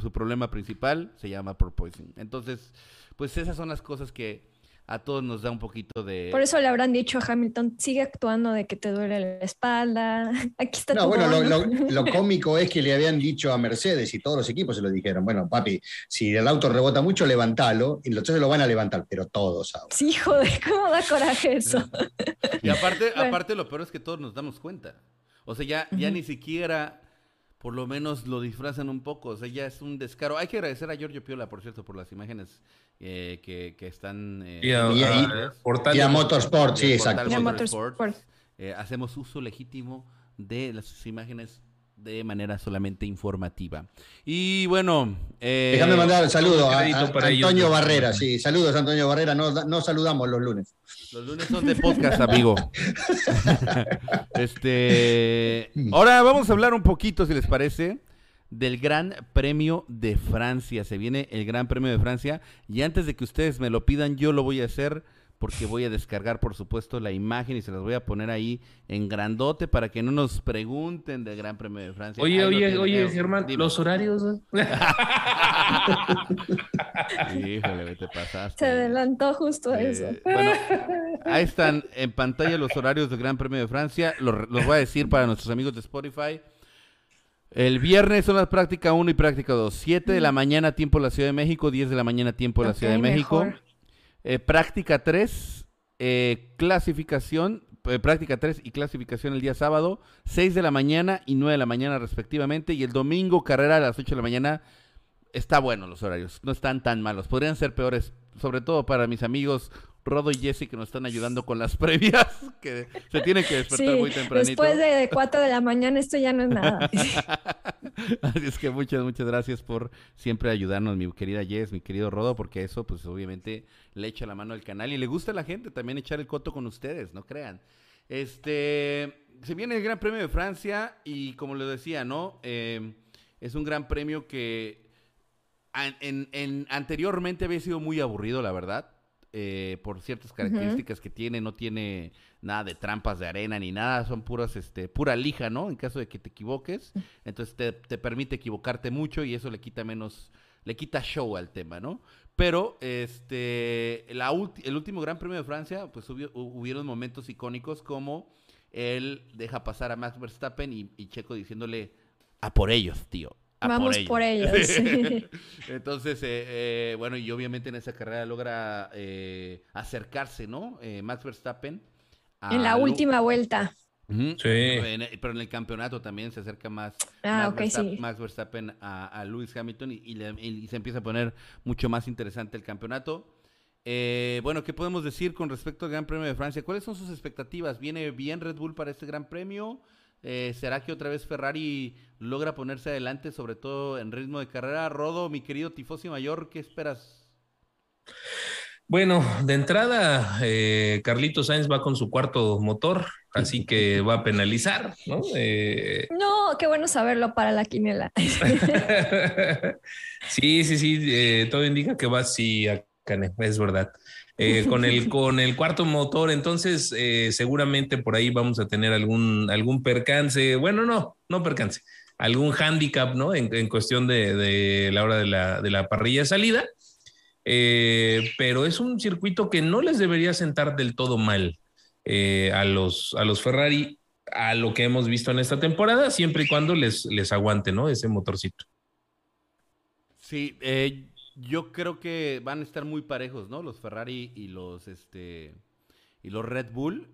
su problema principal se llama porpoising. Entonces, pues esas son las cosas que a todos nos da un poquito de... Por eso le habrán dicho a Hamilton, sigue actuando de que te duele la espalda, aquí está No, bueno, lo, cómico es que le habían dicho a Mercedes y todos los equipos se lo dijeron, bueno, papi, si el auto rebota mucho, levantalo, y entonces lo van a levantar, pero todos ahora. Sí, joder, ¿cómo da coraje eso? y aparte, aparte lo peor es que todos nos damos cuenta. O sea, ya, ya ni siquiera por lo menos lo disfrazan un poco. O sea, ya es un descaro. Hay que agradecer a Giorgio Piola, por cierto, por las imágenes eh, que, que, están... Eh, y, a, Motorsport, sí, exacto. Eh, hacemos uso legítimo de las imágenes de manera solamente informativa. Y bueno... Eh, Déjame mandar un saludo a, Antonio Barrera, sí, saludos Antonio Barrera, no, no saludamos los lunes. Los lunes son de podcast, amigo. este, ahora vamos a hablar un poquito, si les parece, del Gran Premio de Francia. Se viene el Gran Premio de Francia y antes de que ustedes me lo pidan, yo lo voy a hacer porque voy a descargar, por supuesto, la imagen y se las voy a poner ahí en grandote para que no nos pregunten del Gran Premio de Francia. Oye, oye, oye, Germán, los horarios. Híjole, te pasaste. Se adelantó justo a eso. Bueno, ahí están en pantalla los horarios del Gran Premio de Francia. Los, voy a decir para nuestros amigos de Spotify. El viernes son las práctica 1 y práctica 2. 7 de la mañana tiempo de la Ciudad de México, 10 de la mañana tiempo de la Ciudad de México. Eh, práctica 3, eh, clasificación, eh, práctica 3 y clasificación el día sábado, 6 de la mañana y 9 de la mañana respectivamente. Y el domingo, carrera a las 8 de la mañana. Está bueno los horarios, no están tan malos. Podrían ser peores, sobre todo para mis amigos Rodo y Jesse que nos están ayudando con las previas, que se tienen que despertar muy tempranito. Después de 4 de la mañana esto ya no es nada. Así es que muchas, muchas gracias por siempre ayudarnos, mi querida Jess, mi querido Rodo, porque eso pues obviamente le echa la mano al canal y le gusta a la gente también echar el coto con ustedes, no crean. Este, se viene el Gran Premio de Francia y como les decía, ¿no? Eh, es un gran premio que en, anteriormente había sido muy aburrido, la verdad. Eh, por ciertas características que tiene, no tiene nada de trampas de arena ni nada, son puras, este, pura lija, ¿no? En caso de que te equivoques, entonces te, permite equivocarte mucho y eso le quita menos, le quita show al tema, ¿no? Pero este, la el último Gran Premio de Francia, pues hubo, hubieron momentos icónicos como él deja pasar a Max Verstappen y, y Checo diciéndole a por ellos, tío, Vamos por ellos. Entonces, eh, eh, bueno, y obviamente en esa carrera logra eh, acercarse, ¿no? Max Verstappen. en la última vuelta. Sí. pero en el campeonato también se acerca más ah, Max, Verstappen, Max Verstappen a, Lewis Hamilton y, se empieza a poner mucho más interesante el campeonato. bueno, ¿qué podemos decir con respecto al Gran Premio de Francia? ¿Cuáles son sus expectativas? ¿Viene bien Red Bull para este Gran Premio? Eh, ¿Será que otra vez Ferrari logra ponerse adelante, sobre todo en ritmo de carrera? Rodo, mi querido Tifosi Mayor, ¿qué esperas? Bueno, de entrada, eh, Carlito Sainz va con su cuarto motor, así que va a penalizar, ¿no? Eh, no, qué bueno saberlo para la quinela. sí, sí, sí, todo indica que va así a Cane, es verdad. Eh, con, el, con el cuarto motor. Entonces, eh, seguramente por ahí vamos a tener algún, algún percance. Bueno, no, no percance, algún handicap, ¿no? En, cuestión de, la hora de la, de la parrilla de salida. Eh, pero es un circuito que no les debería sentar del todo mal a, los, a los Ferrari, a lo que hemos visto en esta temporada, siempre y cuando les, les aguante, ¿no? Ese motorcito. Sí, yo creo que van a estar muy parejos, ¿no? Los Ferrari y los este y los Red Bull,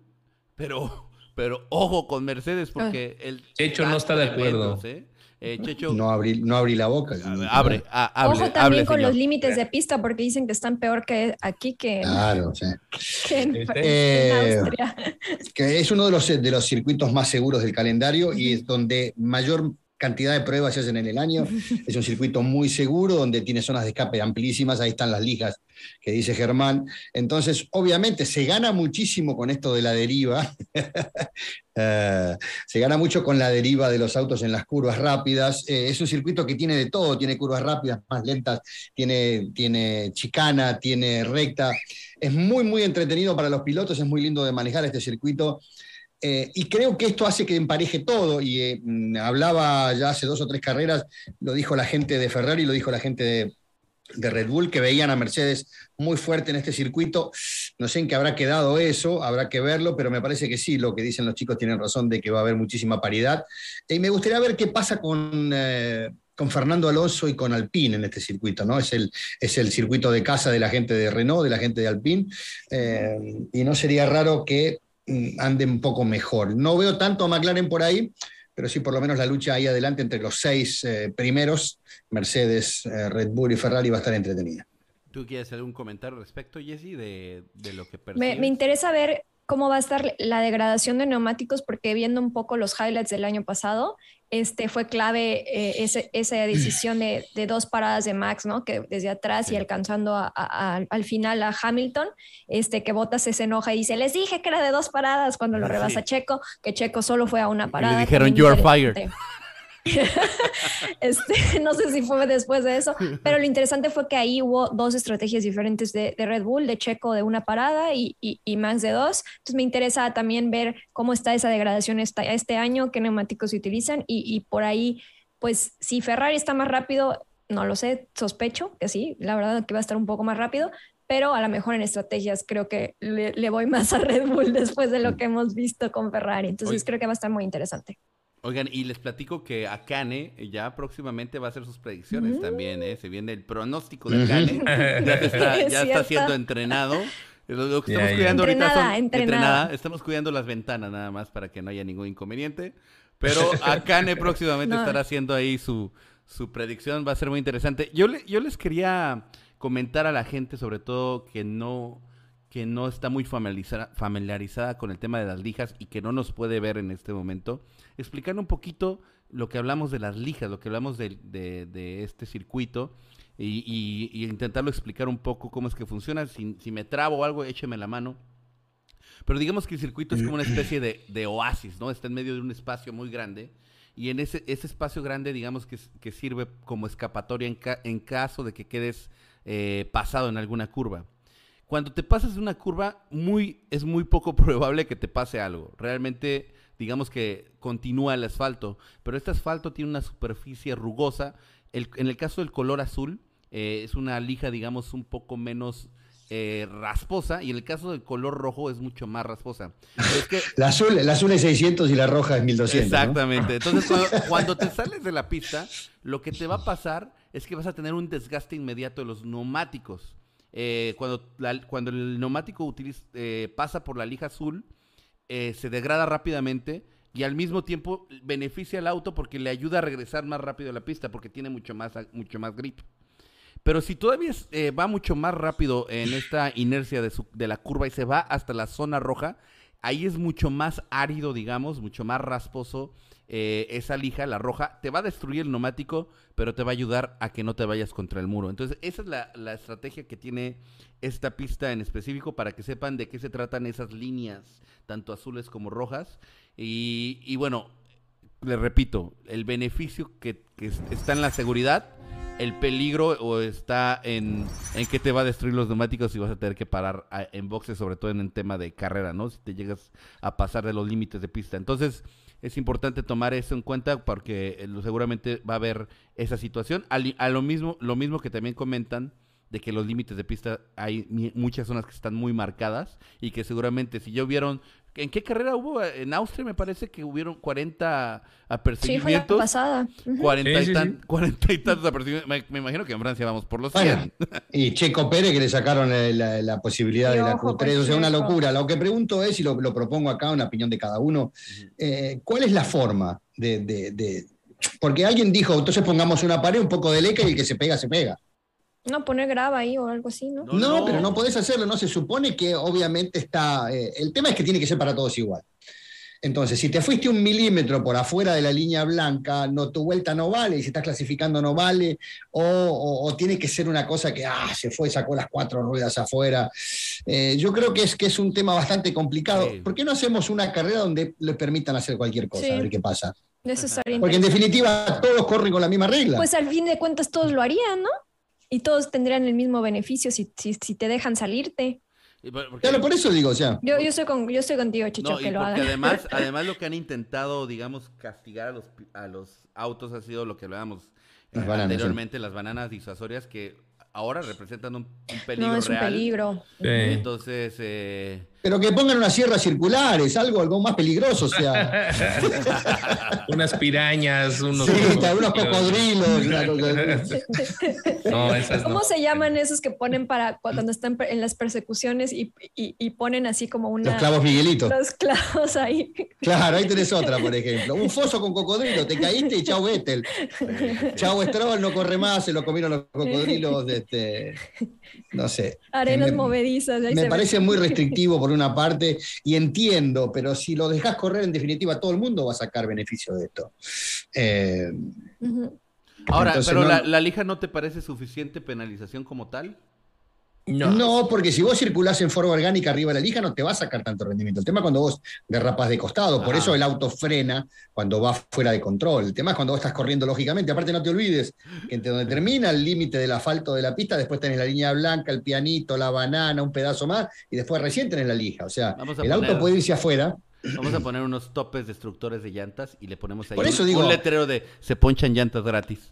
pero pero ojo con Mercedes porque el Checho no está de acuerdo. ¿eh? Eh, no abrí no abrí la boca. Abre, Ojo también con los límites de pista porque dicen que están peor que aquí que, claro, sí. en, este, eh, Austria. Que es uno de los, de los circuitos más seguros del calendario y es donde mayor cantidad de pruebas se hacen en el año. Es un circuito muy seguro donde tiene zonas de escape amplísimas. Ahí están las ligas que dice Germán. Entonces, obviamente, se gana muchísimo con esto de la deriva. Eh, se gana mucho con la deriva de los autos en las curvas rápidas. Eh, es un circuito que tiene de todo. Tiene curvas rápidas, más lentas, tiene, tiene chicana, tiene recta. Es muy, muy entretenido para los pilotos. Es muy lindo de manejar este circuito. Eh, y creo que esto hace que empareje todo. Y eh, mm, hablaba ya hace dos o tres carreras, lo dijo la gente de Ferrari, lo dijo la gente de, Red Bull, que veían a Mercedes muy fuerte en este circuito. No sé en qué habrá quedado eso, habrá que verlo, pero me parece que sí, lo que dicen los chicos tienen razón de que va a haber muchísima paridad. Y me gustaría ver qué pasa con, eh, con Fernando Alonso y con Alpine en este circuito, ¿no? Es el, es el circuito de casa de la gente de Renault, de la gente de Alpine, y no sería raro que ande un poco mejor. No veo tanto a McLaren por ahí, pero sí por lo menos la lucha ahí adelante entre los seis eh, primeros, Mercedes, eh, Red Bull y Ferrari va a estar entretenida. ¿Tú quieres hacer un comentario al respecto, Jesse, de, lo que me, me, interesa ver cómo va a estar la degradación de neumáticos, porque viendo un poco los highlights del año pasado, este, fue clave eh, esa decisión de, dos paradas de Max, ¿no? Que desde atrás y alcanzando al final a Hamilton, este, que Bottas se enoja y dice, les dije que era de dos paradas cuando lo rebasa Checo, que Checo solo fue a una parada. Y le dijeron, you are fired. este, no sé si fue después de eso, pero lo interesante fue que ahí hubo dos estrategias diferentes de, Red Bull, de Checo de una parada y, y, Max de dos. Entonces me interesa también ver cómo está esa degradación este año, qué neumáticos se utilizan y, por ahí, pues si Ferrari está más rápido, no lo sé, sospecho que sí, la verdad que va a estar un poco más rápido, pero a lo mejor en estrategias creo que le, voy más a Red Bull después de lo que hemos visto con Ferrari. Entonces creo que va a estar muy interesante. Oigan, y les platico que Akane ya próximamente va a hacer sus predicciones Mm. también, ¿eh? Se viene el pronóstico de Akane. ya está, Es ya está siendo entrenado. Lo, lo que estamos cuidando ahorita Entrenada, son... entrenada. Estamos cuidando las ventanas nada más para que no haya ningún inconveniente. Pero Akane próximamente No. estará haciendo ahí su, su predicción. Va a ser muy interesante. Yo, le- yo les quería comentar a la gente, sobre todo, que no que no está muy familiarizada, familiarizada con el tema de las lijas y que no nos puede ver en este momento, explicar un poquito lo que hablamos de las lijas, lo que hablamos de, este circuito y, intentarlo explicar un poco cómo es que funciona. Si, me trabo o algo, écheme la mano. Pero digamos que el circuito es como una especie de, oasis, ¿no? Está en medio de un espacio muy grande. Y en ese, espacio grande, digamos que, sirve como escapatoria en, ca- en caso de que quedes eh, pasado en alguna curva. Cuando te pasas una curva, muy, es muy poco probable que te pase algo. Realmente, digamos que continúa el asfalto, pero este asfalto tiene una superficie rugosa. El- en el caso del color azul, eh, es una lija, digamos, un poco menos eh, rasposa, y en el caso del color rojo es mucho más rasposa. Pero es que La azul, la azul es 600 y la roja es 1200. ¿no? Exactamente. Entonces, cuando, cuando te sales de la pista, lo que te va a pasar es que vas a tener un desgaste inmediato de los neumáticos. Eh, cuando, cuando el neumático eh, pasa por la lija azul, eh, se degrada rápidamente y al mismo tiempo beneficia al auto porque le ayuda a regresar más rápido a la pista porque tiene mucho más, mucho más grip. Pero si todavía eh, va mucho más rápido en esta inercia de, su- de la curva y se va hasta la zona roja, ahí es mucho más árido, digamos, mucho más rasposo eh, esa lija, la roja. Te va a destruir el neumático, pero te va a ayudar a que no te vayas contra el muro. Entonces, esa es la, la estrategia que tiene esta pista en específico para que sepan de qué se tratan esas líneas, tanto azules como rojas. Y, y bueno, le repito, el beneficio que, que es- está en la seguridad, el peligro o está en, en que te va a destruir los neumáticos y vas a tener que parar a- en boxes, sobre todo en el tema de carrera, ¿no? Si te llegas a pasar de los límites de pista. Entonces, es importante tomar eso en cuenta porque eh, seguramente va a haber esa situación. Al- a lo mismo, lo mismo que también comentan de que los límites de pista hay muchas zonas que están muy marcadas y que seguramente si ya hubieron ¿En qué carrera hubo? En Austria me parece que hubieron 40 Sí, fue la apercibimientos. pasada. Ujú. 40, Sí, y tan- sí. 40 y tantos apercibimientos. Me, me imagino que en Francia vamos por los 100. Bueno, y Checo Pérez que le sacaron la, la posibilidad Y de la ojo Q3, con o sea, una locura. Lo que pregunto es, y lo, lo propongo acá, una opinión de cada uno, eh, ¿cuál es la forma de, de- de- Porque alguien dijo, entonces pongamos una pared, un poco de leca y el que se pega, se pega. No, poner grava ahí o algo así, ¿no? No, No, no. pero no podés hacerlo, no se supone que obviamente está... eh, el tema es que tiene que ser para todos igual. Entonces, si te fuiste un milímetro por afuera de la línea blanca, no, tu vuelta no vale, y si estás clasificando no vale, o, o- o tiene que ser una cosa que ah, se fue, sacó las cuatro ruedas afuera. Eh, yo creo que es, que es un tema bastante complicado. Sí. ¿Por qué no hacemos una carrera donde le permitan hacer cualquier cosa? Sí. A ver qué pasa. Eso Porque en definitiva todos corren con la misma regla. Pues al fin de cuentas todos lo harían, ¿no? Y todos tendrían el mismo beneficio si, si, si te dejan salirte. Porque- Claro, por eso digo, o sea. Yo, yo, estoy, con, yo estoy contigo, Chicho, no, que lo hagan. además, además lo que han intentado, digamos, castigar a los, a los autos ha sido lo que hablábamos eh, Las bananas, anteriormente, las bananas disuasorias que ahora representan un, un peligro no, es un real. peligro. Sí. Entonces, eh, Pero que pongan unas sierras circulares, algo, algo más peligroso, o sea. Unas pirañas, unos. Sí, unos cocodrilos. No, esas ¿Cómo no. se llaman esos que ponen para cu- cuando están en las persecuciones y, y- y ponen así como una... Los clavos Miguelitos. Los clavos ahí. Claro, ahí tenés otra, por ejemplo. Un foso con cocodrilo, te caíste y chau Vettel. Chau Stroll, no corre más, se lo comieron los cocodrilos de este. No sé. Arenas Me- movedizas. ahí se Me ve. parece muy restrictivo por una parte y entiendo, pero si lo dejas correr, en definitiva, todo el mundo va a sacar beneficio de esto. Eh, ahora, Entonces, pero no- la, la lija no te parece suficiente penalización como tal? No. porque si vos circulás en forma orgánica arriba de la lija, no te va a sacar tanto rendimiento. El tema es cuando vos derrapas de costado, por Ajá. eso el auto frena cuando va fuera de control. El tema es cuando vos estás corriendo lógicamente. Aparte, no te olvides que entre donde termina el límite del asfalto de la pista, después tenés la línea blanca, el pianito, la banana, un pedazo más, y después recién tenés la lija. O sea, el poner- auto puede irse afuera. Vamos a poner unos topes destructores de llantas y le ponemos ahí Por eso un, digo- un letrero de se ponchan llantas gratis.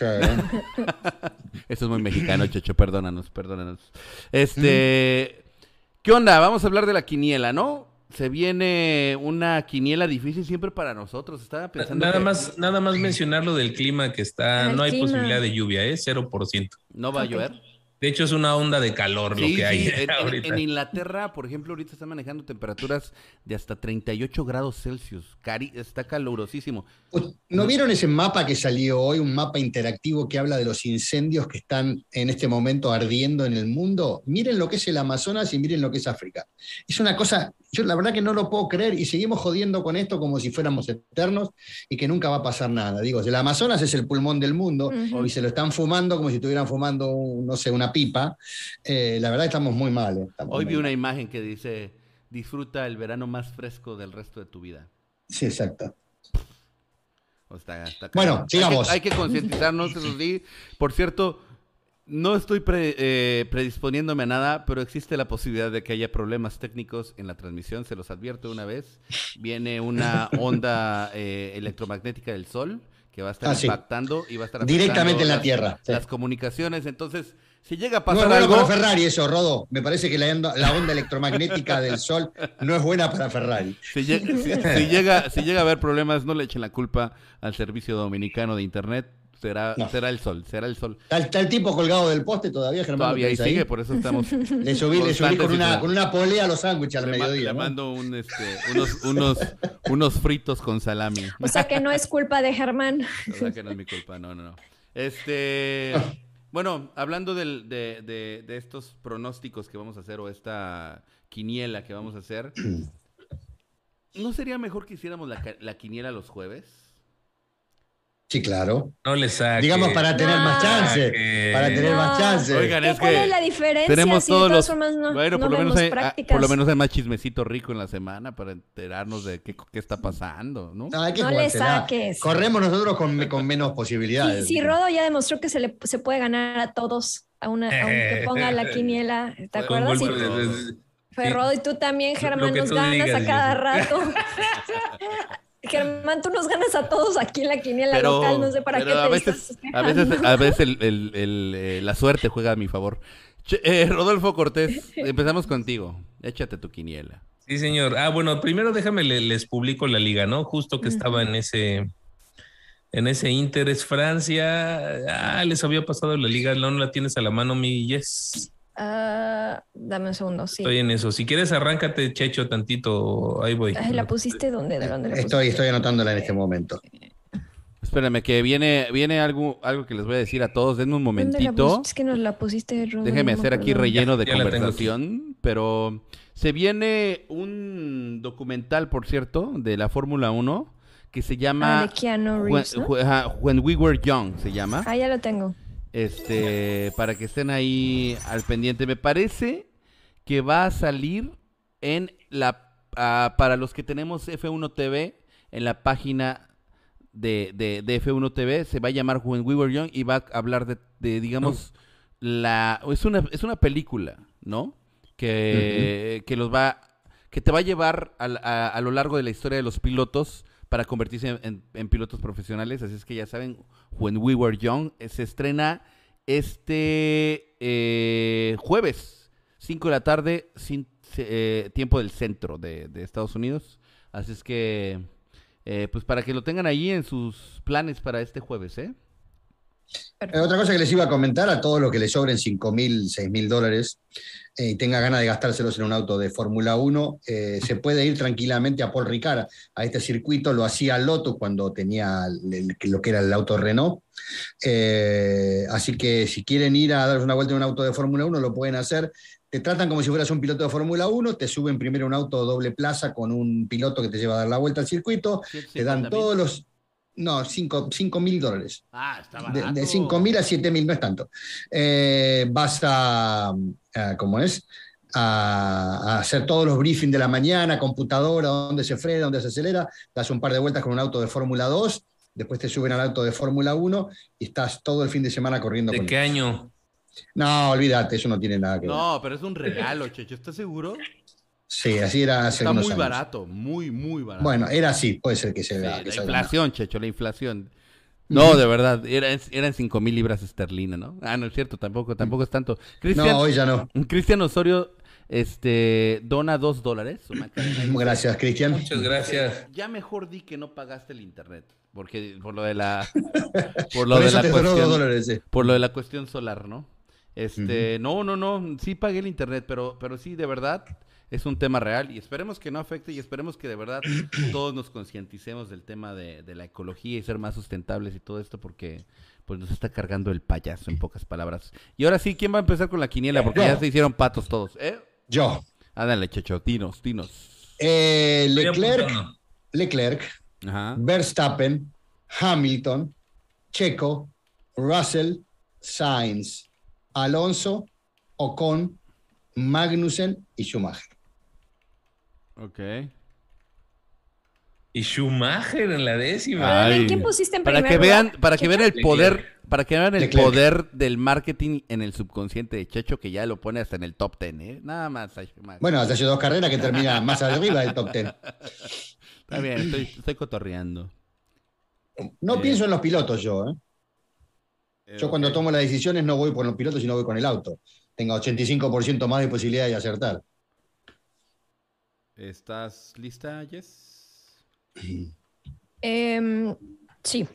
Eso es muy mexicano, Checho, perdónanos, perdónanos. Este, ¿qué onda? Vamos a hablar de la quiniela, ¿no? se viene una quiniela difícil siempre para nosotros. Estaba pensando. Nada que más, nada más mencionar lo del clima que está, El no hay clima. posibilidad de lluvia, ¿eh? 0%. No va a llover. De hecho, es una onda de calor lo que hay sí, en- en, ahorita. en Inglaterra, por ejemplo, ahorita están manejando temperaturas de hasta 38 grados Celsius. Cari está calurosísimo. ¿No vieron ese mapa que salió hoy, un mapa interactivo que habla de los incendios que están en este momento ardiendo en el mundo? Miren lo que es el Amazonas y miren lo que es África. Es una cosa, yo la verdad que no lo puedo creer y seguimos jodiendo con esto como si fuéramos eternos y que nunca va a pasar nada. Digo, el Amazonas es el pulmón del mundo y se lo están fumando como si estuvieran fumando, un- no sé, una pipa. Eh, la verdad estamos muy mal. eh, estamos Hoy vi una imagen que dice, disfruta el verano más fresco del resto de tu vida. Sí, exacto. O está- está Bueno, sigamos. Hay que, hay que concientizarnos, eso sí. Por cierto, no estoy pre- eh, predisponiéndome a nada, pero existe la posibilidad de que haya problemas técnicos en la transmisión. Se los advierto una vez. Viene una onda eh, electromagnética del Sol que va a estar Ah, sí. impactando y va a estar Directamente en la las- Tierra, sí. Las comunicaciones. Entonces, si llega a No pasar es bueno algo, para Ferrari eso, Rodo. Me parece que la onda, la onda electromagnética del Sol no es buena para Ferrari. Si, lle- si- si llega, si llega a haber problemas, no le echen la culpa al servicio dominicano de internet. Será, No. será el sol, será el sol. Está, está el tipo colgado del poste todavía, Germán. ¿lo Todavía ahí sigue, por eso estamos. Le subí, le subí con, una, con una polea a los sándwiches al mediodía. le ¿no? mando un, este, unos, unos, unos fritos con salami. O sea que no es culpa de Germán. O sea que no es mi culpa, no, no, no. Este, bueno, hablando del- de, de- de estos pronósticos que vamos a hacer o esta quiniela que vamos a hacer, ¿no sería mejor que hiciéramos la, la quiniela los jueves? Sí, claro. No le saque. Digamos para tener más chance. Para tener No. más chance. Oigan, ¿Qué- es ¿Cuál que es la diferencia? Tenemos si de todos todas los. formas no, bueno, no por, lo menos hay, ah, por lo menos hay más chismecito rico en la semana para enterarnos de qué, qué está pasando, ¿no? No, hay que No le saques. Corremos nosotros con, con menos posibilidades. sí, Rodo ya demostró que se le se puede ganar a todos, a una, aunque ponga la quiniela. ¿Te acuerdas? Sí, de- de- fue. Rodo y tú también, Germán, nos ganas digas, a cada rato. Germán, tú nos ganas a todos aquí en la quiniela Pero, local, no sé para pero qué a te veces, estás a veces, a veces el- el- el, eh, la suerte juega a mi favor. Che, eh, Rodolfo Cortés, empezamos contigo. Échate tu quiniela. Sí, señor. Ah, bueno, primero déjame le- les publico la liga, ¿no? Justo que estaba en ese en ese Inter es Francia. Ah, les había pasado la liga, no la tienes a la mano, mi Yes. Ah, dame un segundo, sí. Estoy en eso. Si quieres, arráncate, Checho, tantito. Ahí voy. Ay, ¿La pusiste dónde? ¿De dónde la Estoy, pusiste? estoy anotándola en este momento. Espérame, que viene, viene algo, algo que les voy a decir a todos. Denme un ¿Dónde la momentito. Es que nos la pusiste, Rodo, Déjeme hacer aquí relleno de Ya conversación, pero se viene un documental, por cierto, de la Fórmula 1 que se Ah, llama de Keanu When, When We Were Young, se llama. Ah, ya lo tengo. Este, para que estén ahí al pendiente. Me parece que va a salir en la ah, para los que tenemos F1 TV en la página de, de, de F1 TV se va a llamar When We Were Young y va a hablar de, de, digamos la es una es una película, ¿no? Que, que los va que te va a llevar al- a, a lo largo de la historia de los pilotos para convertirse en, en- pilotos profesionales. Así es que ya saben, When We Were Young eh, se estrena este eh, jueves, 5 de la tarde, sin, eh, tiempo del centro de, de Estados Unidos. Así es que, eh, pues para que lo tengan ahí en sus planes para este jueves, ¿eh? Eh, otra cosa que les iba a comentar a todos los que les sobren 5 mil, 6 mil dólares eh, y tenga ganas de gastárselos en un auto de Fórmula 1, eh, se puede ir tranquilamente a Paul Ricard, a este circuito. Lo hacía Lotus cuando tenía el- lo que era el auto Renault. Así que si quieren ir a darse una vuelta en un auto de Fórmula 1, lo pueden hacer. Te tratan como si fueras un piloto de Fórmula 1, te suben primero un auto doble plaza con un piloto que te lleva a dar la vuelta al circuito, te dan 150,000. todos los... No, 5 mil dólares. Ah, está barato. de 5 mil a 7 mil no es tanto. Eh, vas a, a- ¿cómo es? A, a hacer todos los briefings de la mañana, computadora, dónde se frena, dónde se acelera, das un par de vueltas con un auto de Fórmula 2, después te suben al auto de Fórmula 1 y estás todo el fin de semana corriendo ¿De con qué año? No, olvídate, eso no tiene nada que ver. No, pero es un regalo, Checho. ¿Estás seguro? Sí, así era hace Está unos muy años. barato, muy, muy barato. Bueno, era así, puede ser que se vea. la inflación, Checho, la inflación. No, de verdad, era, eran cinco mil libras esterlinas, ¿no? Ah, no es cierto, tampoco, tampoco es tanto. No, hoy ya no. Cristian Osorio este, dona dos dólares. su Macarena. Gracias, Cristian. Muchas gracias. Ya mejor di que no pagaste el internet, porque por lo de la, por lo Por de la cuestión, dólares. sí. por lo de la cuestión solar, ¿no? Este, no, no, no, sí pagué el internet, pero, pero sí, de verdad, es un tema real y esperemos que no afecte y esperemos que de verdad todos nos concienticemos del tema de, de la ecología y ser más sustentables y todo esto porque pues nos está cargando el payaso en pocas palabras. Y ahora sí, ¿quién va a empezar con la quiniela? Porque ya se hicieron patos todos, ¿eh? Yo. Ándale, Checho, dinos, dinos. Eh, Leclerc. Leclerc, Ajá. Verstappen, Hamilton, Checo, Russell, Sainz, Alonso, Ocon, Magnussen y Schumacher. Ok. Y Schumacher en la décima. Ay. ¿Quién pusiste en Para primer que vean, para que vean el Leclerc. poder, para que vean el Leclerc. poder del marketing en el subconsciente de Checho, que ya lo pone hasta en el top ten, ¿eh? Nada más. Bueno, hace dos carreras que termina más arriba del top ten. Está bien, estoy, estoy cotorreando. No Eh. pienso en los pilotos yo. ¿eh? Yo Eh, cuando ok. tomo las decisiones no voy por los pilotos, sino voy con el auto. Tenga 85% más de posibilidad de acertar. ¿Estás lista, Jess? Em, sí,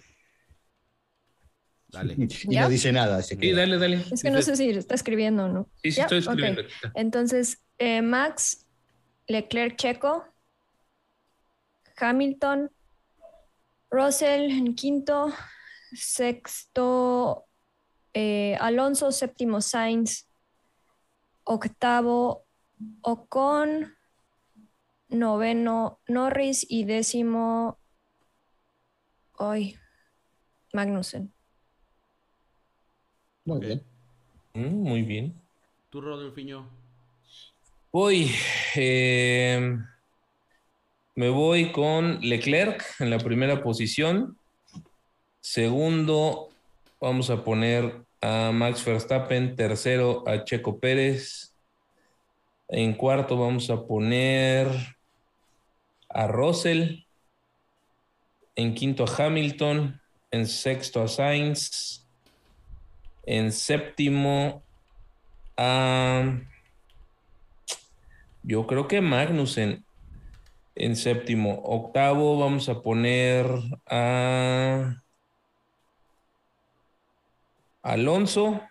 Dale. Y ¿Ya? no dice nada. Sí, queda. dale, dale. es que no sé si está escribiendo o no. Sí, sí, ¿Ya? estoy escribiendo. Entonces, eh, Max, Leclerc Checo, Hamilton, Russell en quinto, sexto eh, Alonso, séptimo Sainz, octavo Ocon, noveno Norris y décimo hoy Magnussen. Muy bien. Mm, muy bien. ¿Tú, Rodolfiño? Voy. eh, me voy con Leclerc en la primera posición. Segundo, vamos a poner a Max Verstappen. Tercero, a Checo Pérez. En cuarto, vamos a poner a Russell. En quinto, a Hamilton. En sexto, a Sainz. En séptimo, a. Yo creo que Magnussen en séptimo. Octavo vamos a poner a Alonso.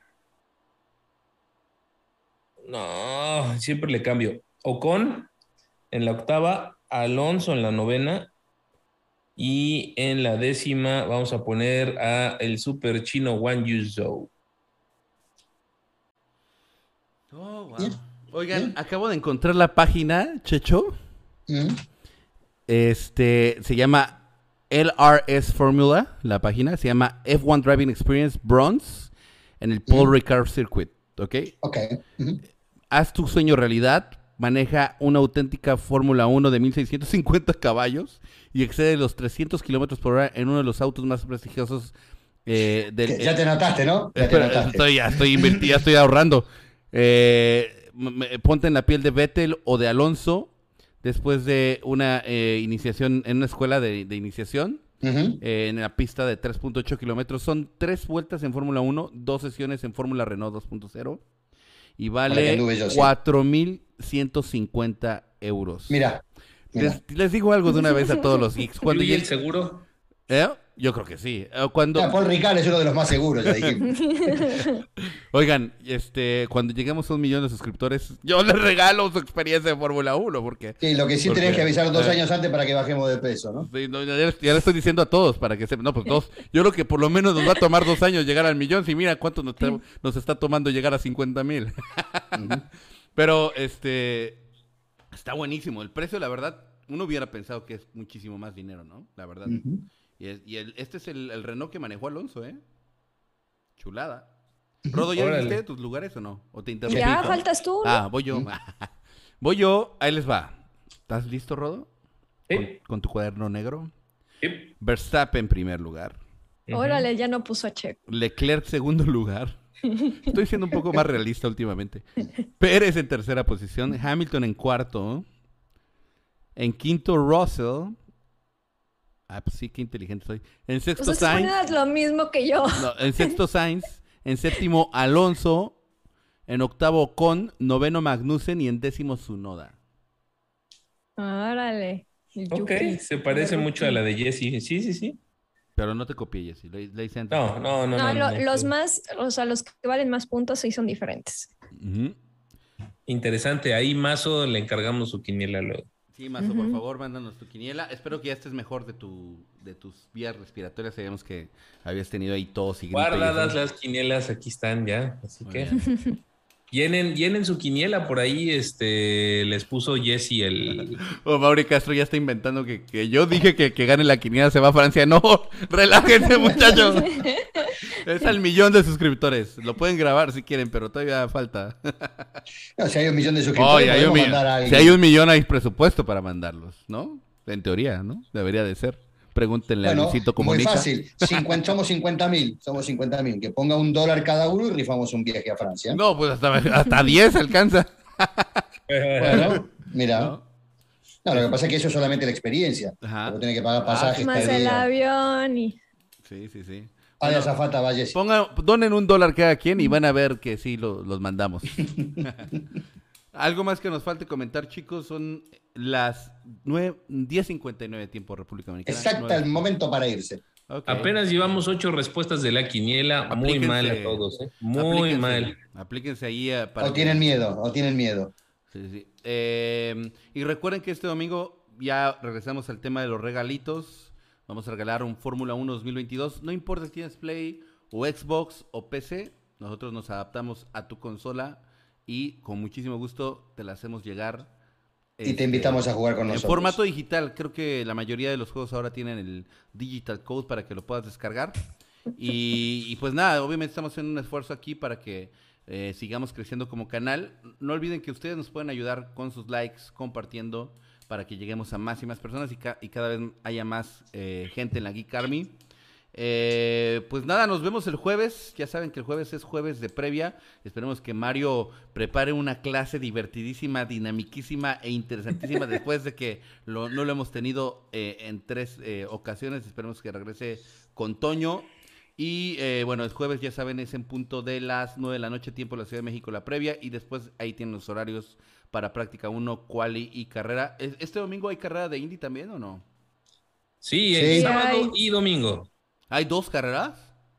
No, siempre le cambio. Ocon en la octava, Alonso en la novena y en la décima vamos a poner a el super chino Wang Yuzhou. Oh, wow. Oigan, acabo de encontrar la página, Checho. Mm. Este, se llama LRS Formula, la página. Se llama F1 Driving Experience Bronze en el Paul Mm. Ricard Circuit, ¿ok? Ok. Ujú. Haz tu sueño realidad. Maneja una auténtica Fórmula 1 de 1650 caballos y excede los 300 kilómetros por hora en uno de los autos más prestigiosos eh, del. Que Ya te notaste, ¿no? Ya te notaste. estoy, ya estoy ya estoy ahorrando. Eh, me- ponte en la piel de Vettel o de Alonso después de una eh, iniciación en una escuela de, de iniciación eh, en la pista de 3.8 kilómetros. Son tres vueltas en Fórmula 1, dos sesiones en Fórmula Renault 2.0 y vale anduve yo, sí. 4.150 euros. Mira. mira. Les, les digo algo de una vez a todos los geeks. Cuando ¿Incluye el llegue- seguro? ¿Eh? Yo creo que sí. Eh, Cuando, Paul Ricard es uno de los más seguros, ya dijimos. Oigan, este, cuando lleguemos a un millón de suscriptores, yo les regalo su experiencia de Fórmula 1, porque Sí, lo que sí Porque- tenés que avisar dos eh. años antes para que bajemos de peso, ¿no? sí, no, ya, le estoy diciendo a todos para que sepan, no, pues dos, yo creo que por lo menos nos va a tomar dos años llegar al millón, si mira cuánto nos, tra- nos está tomando llegar a 50 mil. Pero, este, está buenísimo, el precio, la verdad, uno hubiera pensado que es muchísimo más dinero, ¿no? La verdad. Y, es- y el- este es el, el Renault que manejó Alonso, ¿eh? Chulada. Rodo, ¿ya viste tus lugares o no? ¿O te interrumpí? Ya faltas tú. ¿no? Ah, voy yo. voy yo, ahí les va. ¿Estás listo, Rodo? Con, Sí. con tu cuaderno negro. Sí. Verstappen en primer lugar. Órale, ya no puso a Checo. Leclerc segundo lugar. Estoy siendo un poco más realista últimamente. Pérez en tercera posición. Hamilton en cuarto. En quinto, Russell. Ah, pues sí, qué inteligente soy. En O sexto, sea, si Sainz. lo mismo que yo. No, en sexto Sainz, en séptimo Alonso, en octavo Con, noveno Magnussen y en décimo Sunoda. Órale. Ok, se parece mucho a la de Jesse. Sí, sí, sí. Pero no te copié, Jessy. Le, le hice antes. No, no, no. No, no, lo- no, los más, o sea, los que valen más puntos sí son diferentes. Interesante. Ahí Mazo le encargamos su quiniela luego. Sí, Mazo, por Ujú. favor, mándanos tu quiniela. Espero que ya estés mejor de tu de tus vías respiratorias. Sabíamos que habías tenido ahí tos y Guardadas las quinielas, aquí están ya. Así Muy que bien. llenen, llenen su quiniela por ahí. Este les puso Jesse el. Oh, Mauri Castro ya está inventando que, que yo dije que, que gane la quiniela se va a Francia. No, relájense, muchachos. Es al millón de suscriptores. Lo pueden grabar si quieren, pero todavía falta. No, si hay un millón de suscriptores, hay un podemos millón. mandar a Si hay un millón, hay presupuesto para mandarlos, ¿no? En teoría, ¿no? Debería de ser. Pregúntenle a Bueno, Luisito muy Comunica. fácil. Cincuen- somos 50 mil. Somos 50 mil. Que ponga un dólar cada uno y rifamos un viaje a Francia. No, pues hasta, hasta 10 alcanza. Bueno, mira. ¿no? No, lo que pasa es que eso es solamente la experiencia. Ajá. Porque tiene que pagar pasajes, Más el avión y... Sí, sí, sí. Ah, de azafata, vaya. Pongan, donen un dólar cada quien y van a ver que sí lo- los mandamos. Algo más que nos falte comentar, chicos, son las nueve- 10.59 tiempo República Dominicana. Exacto, el momento para irse. Ok. Apenas llevamos ocho respuestas de la quiniela. Muy mal a todos, ¿eh? Muy Aplíquense, mal. Aplíquense ahí. eh, para O que- tienen miedo, o tienen miedo. Sí, sí. Eh, y recuerden que este domingo ya regresamos al tema de los regalitos. Vamos a regalar un Fórmula 1 2022. No importa si tienes Play o Xbox o PC, nosotros nos adaptamos a tu consola y con muchísimo gusto te la hacemos llegar. Y te este, invitamos a jugar con En nosotros. formato digital, creo que la mayoría de los juegos ahora tienen el digital code para que lo puedas descargar. Y, y pues nada, obviamente estamos haciendo un esfuerzo aquí para que eh, sigamos creciendo como canal. No olviden que ustedes nos pueden ayudar con sus likes, compartiendo, para que lleguemos a más y más personas y, ca- y cada vez haya más eh, gente en la Geek Army. Eh, pues nada, nos vemos el jueves. Ya saben que el jueves es jueves de previa. Esperemos que Mario prepare una clase divertidísima, dinamiquísima e interesantísima después de que lo- no lo hemos tenido eh, en tres eh, ocasiones. Esperemos que regrese con Toño. Y eh, bueno, el jueves ya saben, es en punto de las 9 de la noche, tiempo de la Ciudad de México, la previa. Y después ahí tienen los horarios para práctica 1, quali y carrera. ¿Es- ¿Este domingo hay carrera de Indy también o no? Sí, Sí. el sábado y domingo. ¿Hay dos carreras?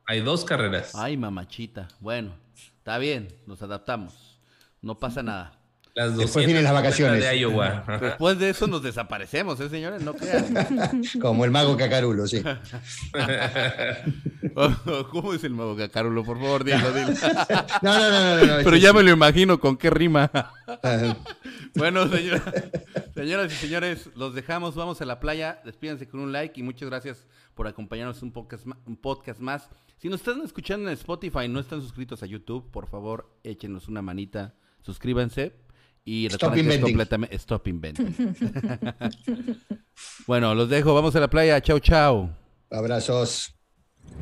Hay dos carreras. Ay, mamachita. Bueno, está bien, nos adaptamos. No pasa nada. Las Después vienen las 250 vacaciones. de Iowa. Ajá. Después de eso nos desaparecemos, ¿eh, señores? No crean. Como el mago Cacarulo, sí. ¿Cómo es el mago Cacarulo? Por favor, dilo, dilo. No, no, no, no. no, Pero ya sí. me lo imagino con qué rima. Ah, Bueno, señora- señoras y señores, los dejamos. Vamos a la playa. Despídense con un like y muchas gracias por acompañarnos un podcast, un podcast más. Si nos están escuchando en Spotify y no están suscritos a YouTube, por favor, échenos una manita. Suscríbanse. Y Stop inventing. completamente Stop inventing. bueno, los dejo. Vamos a la playa. Chao, chao. Abrazos.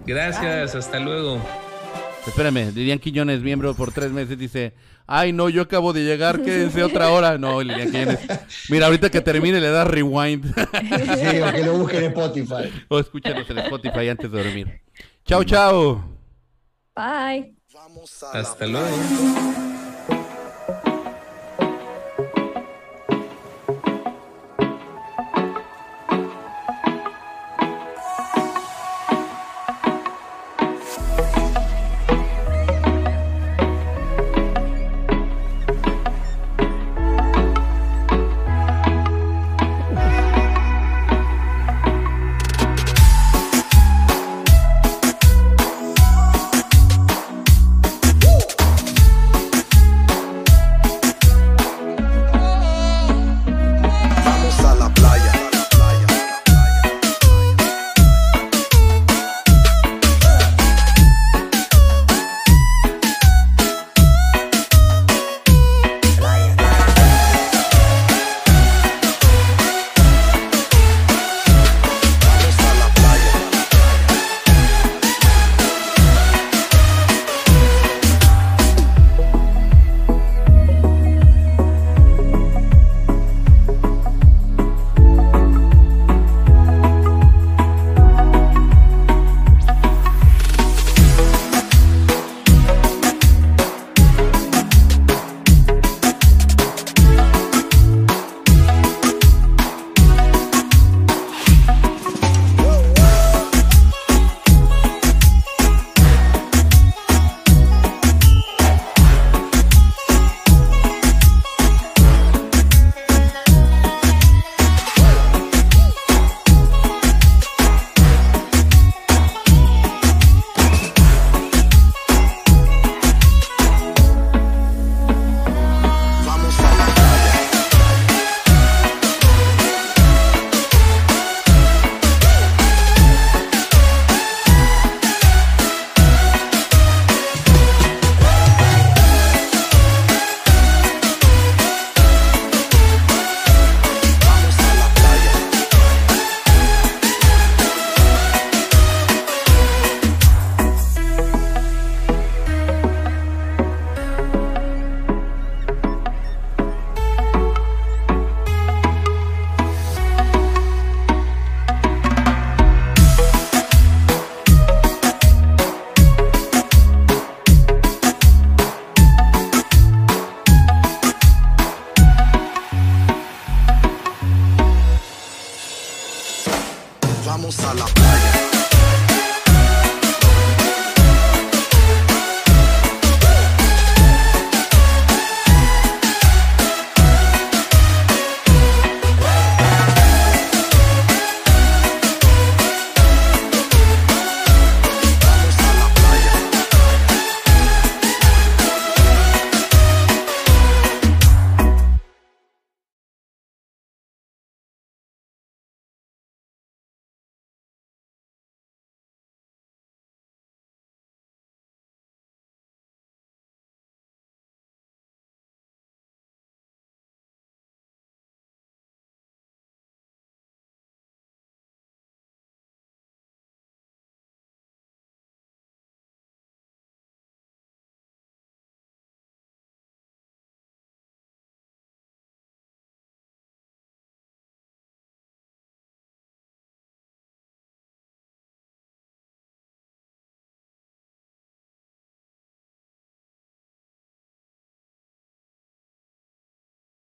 Gracias, hasta luego. Espérame, Lilian Quiñones, miembro por tres meses, dice, ay no, yo acabo de llegar, quédense otra hora. No, Lilian Quiñones. Mira, ahorita que termine le das rewind. Sí, o que lo busquen en Spotify. o escúchanos en Spotify antes de dormir. Chao, chao. Bye. Vamos a la Hasta luego.